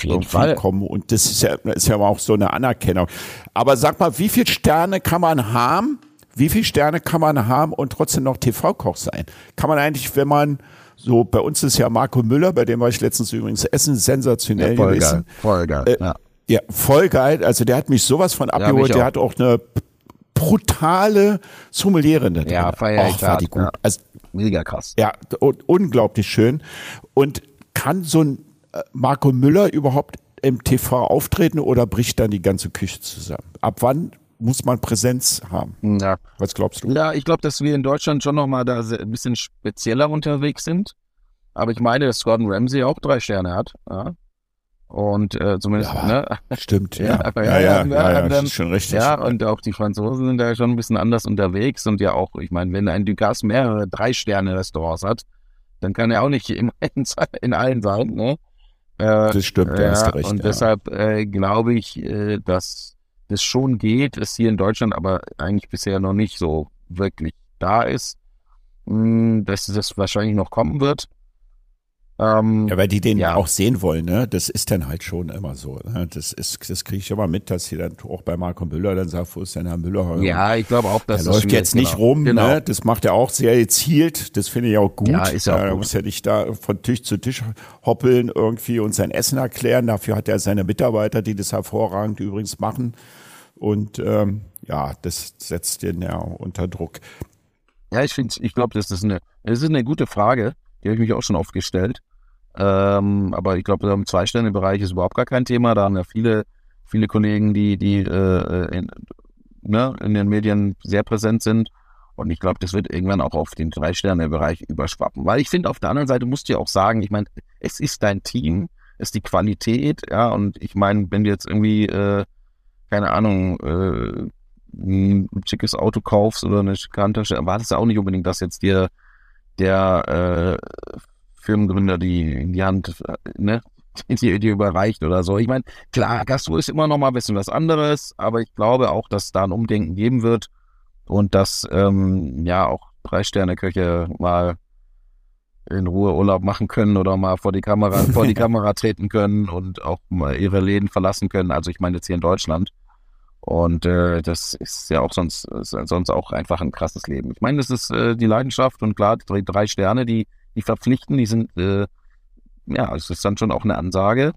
kommen. Und das ist ja, ist ja auch so eine Anerkennung. Aber sag mal, wie viele Sterne kann man haben? Wie viele Sterne kann man haben und trotzdem noch TV-Koch sein? Kann man eigentlich, wenn man so, bei uns ist ja Marco Müller, bei dem war ich letztens übrigens essen, sensationell ja, voll gewesen. Geil, voll geil, äh, ja ja, voll geil. Also der hat mich sowas von abgeholt. Ja, der hat auch eine brutale Sommelierin. Ja, feier ich war die gut. Ja. Also, Mega krass. Ja, unglaublich schön. Und kann so ein äh, Marco Müller überhaupt im TV auftreten oder bricht dann die ganze Küche zusammen? Ab wann muss man Präsenz haben? Ja. Was glaubst du? Ja, ich glaube, dass wir in Deutschland schon nochmal da ein bisschen spezieller unterwegs sind. Aber ich meine, dass Gordon Ramsay auch drei Sterne hat. Ja. Und äh, zumindest, ja, ne? Stimmt, ja. ja, ja, ja, ja, ja, ja das ist schon richtig. Ja, und auch die Franzosen sind da schon ein bisschen anders unterwegs und ja auch, ich meine, wenn ein Ducasse mehrere Drei-Sterne-Restaurants hat, dann kann er auch nicht in, in allen sein, ne? Äh, das stimmt, da hast recht. Und deshalb äh, glaube ich, äh, dass, das schon geht, es hier in Deutschland aber eigentlich bisher noch nicht so wirklich da ist, hm, dass das wahrscheinlich noch kommen wird. Ähm, ja, weil die den ja. auch sehen wollen, ne? Das ist dann halt schon immer so. Ne? Das ist, das kriege ich immer mit, dass sie dann auch bei Marco Müller dann sagt, wo ist denn Herr Müller? Ja, ich glaube auch, dass der läuft jetzt nicht genau. rum, genau. ne? Das macht er auch sehr gezielt. Das finde ich auch gut. Ja, ist auch äh, Er muss ja nicht da von Tisch zu Tisch hoppeln irgendwie und sein Essen erklären. Dafür hat er seine Mitarbeiter, die das hervorragend übrigens machen. Und ähm, ja, das setzt den ja unter Druck. Ja, ich finde, ich glaube, das ist eine, das ist eine gute Frage. Die habe ich mich auch schon oft gestellt. Ähm, aber ich glaube, im Zwei-Sterne-Bereich ist überhaupt gar kein Thema. Da haben ja viele, viele Kollegen, die, die äh, in, ne, in den Medien sehr präsent sind. Und ich glaube, das wird irgendwann auch auf den Drei-Sterne-Bereich überschwappen. Weil ich finde, auf der anderen Seite musst du ja auch sagen, ich meine, es ist dein Team, es ist die Qualität, ja, und ich meine, wenn du jetzt irgendwie, äh, keine Ahnung, äh, ein schickes Auto kaufst oder eine schicke erwartest du auch nicht unbedingt, dass jetzt dir der äh, Firmengründer die in die Hand, ne, die, die überreicht oder so. Ich meine, klar, Gastro ist immer noch mal ein bisschen was anderes, aber ich glaube auch, dass da ein Umdenken geben wird und dass ähm, ja auch Drei-Sterne-Köche mal in Ruhe Urlaub machen können oder mal vor die Kamera, vor die Kamera treten können und auch mal ihre Läden verlassen können. Also ich meine jetzt hier in Deutschland. Und äh, das ist ja auch sonst, sonst auch einfach ein krasses Leben. Ich meine, das ist äh, die Leidenschaft und klar, die drei Sterne, die die verpflichten, die sind, äh, ja, es ist dann schon auch eine Ansage.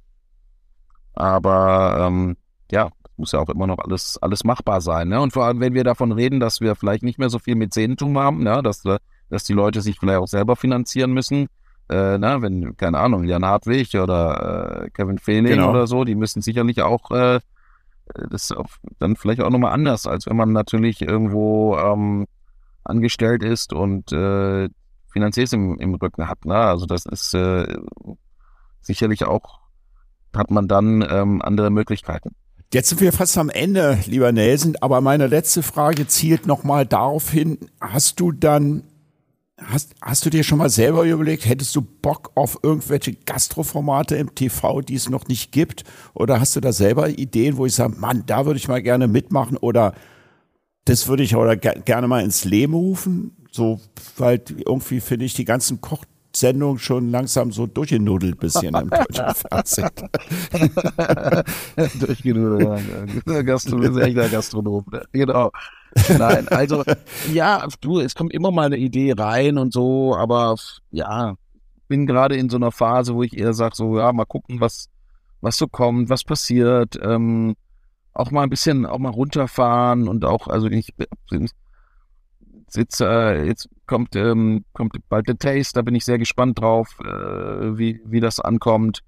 Aber ähm, ja, muss ja auch immer noch alles, alles machbar sein. Ne? Und vor allem, wenn wir davon reden, dass wir vielleicht nicht mehr so viel Mäzenentum haben, ne? dass, dass die Leute sich vielleicht auch selber finanzieren müssen. Äh, na, wenn, keine Ahnung, Jan Hartwig oder äh, Kevin Fehling genau. oder so, die müssen sicherlich auch äh, das ist auch dann vielleicht auch nochmal anders, als wenn man natürlich irgendwo ähm, angestellt ist und äh, Finanziers im, im Rücken hat. Ne? Also das ist äh, sicherlich auch, hat man dann ähm, andere Möglichkeiten. Jetzt sind wir fast am Ende, lieber Nelson, aber meine letzte Frage zielt nochmal darauf hin, hast du dann, hast, hast du dir schon mal selber überlegt, hättest du Bock auf irgendwelche Gastroformate im TV, die es noch nicht gibt? Oder hast du da selber Ideen, wo ich sage, Mann, da würde ich mal gerne mitmachen oder das würde ich oder gerne mal ins Leben rufen? So, weil irgendwie finde ich die ganzen Kochsendungen schon langsam so durchgenudelt bisschen im deutschen Fernsehen. durchgenudelt, ja. Gastronom ist echt ein Gastronom. Ne? Genau. Nein, also ja, du, es kommt immer mal eine Idee rein und so, aber ja, bin gerade in so einer Phase, wo ich eher sage, so, ja, mal gucken, was, was so kommt, was passiert, ähm, auch mal ein bisschen, auch mal runterfahren und auch, also ich Jetzt, äh, jetzt kommt, ähm, kommt bald der Taste, da bin ich sehr gespannt drauf, äh, wie, wie das ankommt.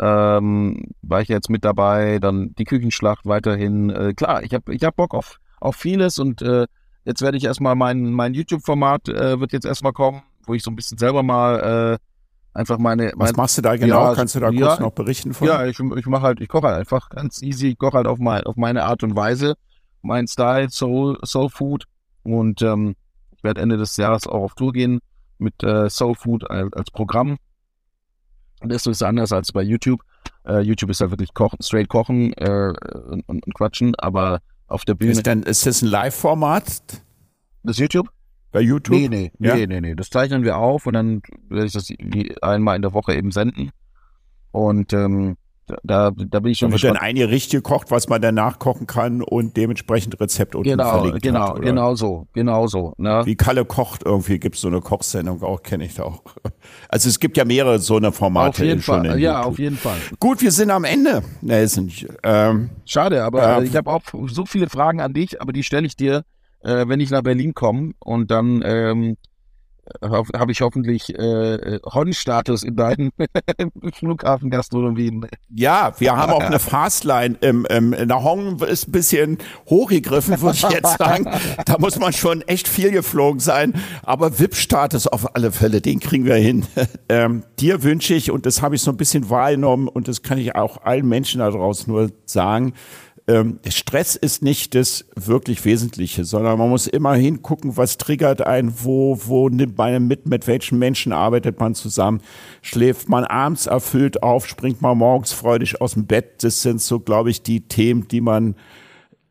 Ähm, war ich jetzt mit dabei, dann die Küchenschlacht weiterhin. Äh, klar, ich habe ich hab Bock auf, auf vieles und äh, jetzt werde ich erstmal mein, mein YouTube-Format äh, wird jetzt erstmal kommen, wo ich so ein bisschen selber mal äh, einfach meine. Was mein, machst du da genau? Ja, Kannst du da ja, kurz noch berichten von? Ja, ich, ich mache halt, ich koche halt einfach ganz easy, ich koche halt auf, mein, auf meine Art und Weise. Mein Style, Soul, Soul Food. Und ähm, werde Ende des Jahres auch auf Tour gehen mit äh, Soul Food als, als Programm. Und das ist anders als bei YouTube. Äh, YouTube ist ja wirklich kochen, straight kochen äh, und, und, quatschen, aber auf der Bühne. Ist, denn, ist das ein Live-Format? Das YouTube? Bei YouTube? Nee, nee, ja? nee, nee, nee. Das zeichnen wir auf und dann werde ich das einmal in der Woche eben senden. Und ähm, da, da bin ich schon. Da wird dann ein Gericht gekocht, was man danach kochen kann und dementsprechend Rezept unten genau, verlinkt Genau, hat, genau so, genau so. Ne? Wie Kalle kocht irgendwie, gibt es so eine Kochsendung auch, kenne ich da auch. Also es gibt ja mehrere so eine Formate. Auf jeden Fall, ja, YouTube. auf jeden Fall. Gut, wir sind am Ende, Nelson. Ähm, Schade, aber äh, ich habe auch so viele Fragen an dich, aber die stelle ich dir, äh, wenn ich nach Berlin komme und dann ähm, habe ich hoffentlich äh, Hon-Status in deinen Flughafengastronomien. Ja, wir haben auch eine Fastline. Im, im, in der Hong ist ein bisschen hochgegriffen, würde ich jetzt sagen. Da muss man schon echt viel geflogen sein. Aber VIP-Status auf alle Fälle, den kriegen wir hin. Ähm, dir wünsche ich, und das habe ich so ein bisschen wahrgenommen, und das kann ich auch allen Menschen da draußen nur sagen, ähm, Stress ist nicht das wirklich Wesentliche, sondern man muss immer hingucken, was triggert einen, wo, wo nimmt man mit, mit welchen Menschen arbeitet man zusammen, schläft man abends erfüllt auf, springt man morgens freudig aus dem Bett. Das sind so, glaube ich, die Themen, die man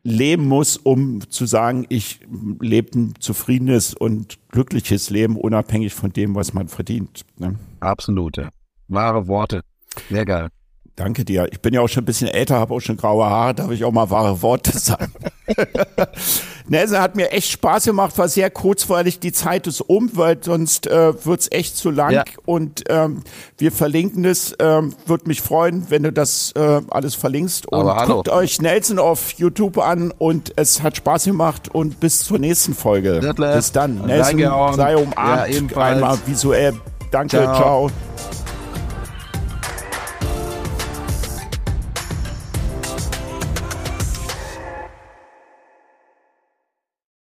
leben muss, um zu sagen, ich lebe ein zufriedenes und glückliches Leben, unabhängig von dem, was man verdient. Ne? Absolute. Wahre Worte. Sehr geil. Danke dir. Ich bin ja auch schon ein bisschen älter, habe auch schon graue Haare, darf ich auch mal wahre Worte sagen. Nelson hat mir echt Spaß gemacht, war sehr kurzweilig. Die Zeit ist um, weil sonst äh, wird's echt zu lang. Ja. Und ähm, wir verlinken es. Ähm, Würde mich freuen, wenn du das äh, alles verlinkst. Und guckt euch Nelson auf YouTube an und es hat Spaß gemacht und bis zur nächsten Folge. Bis dann. Nelson sei umarmt. Ja, einmal visuell. Danke, ciao. ciao.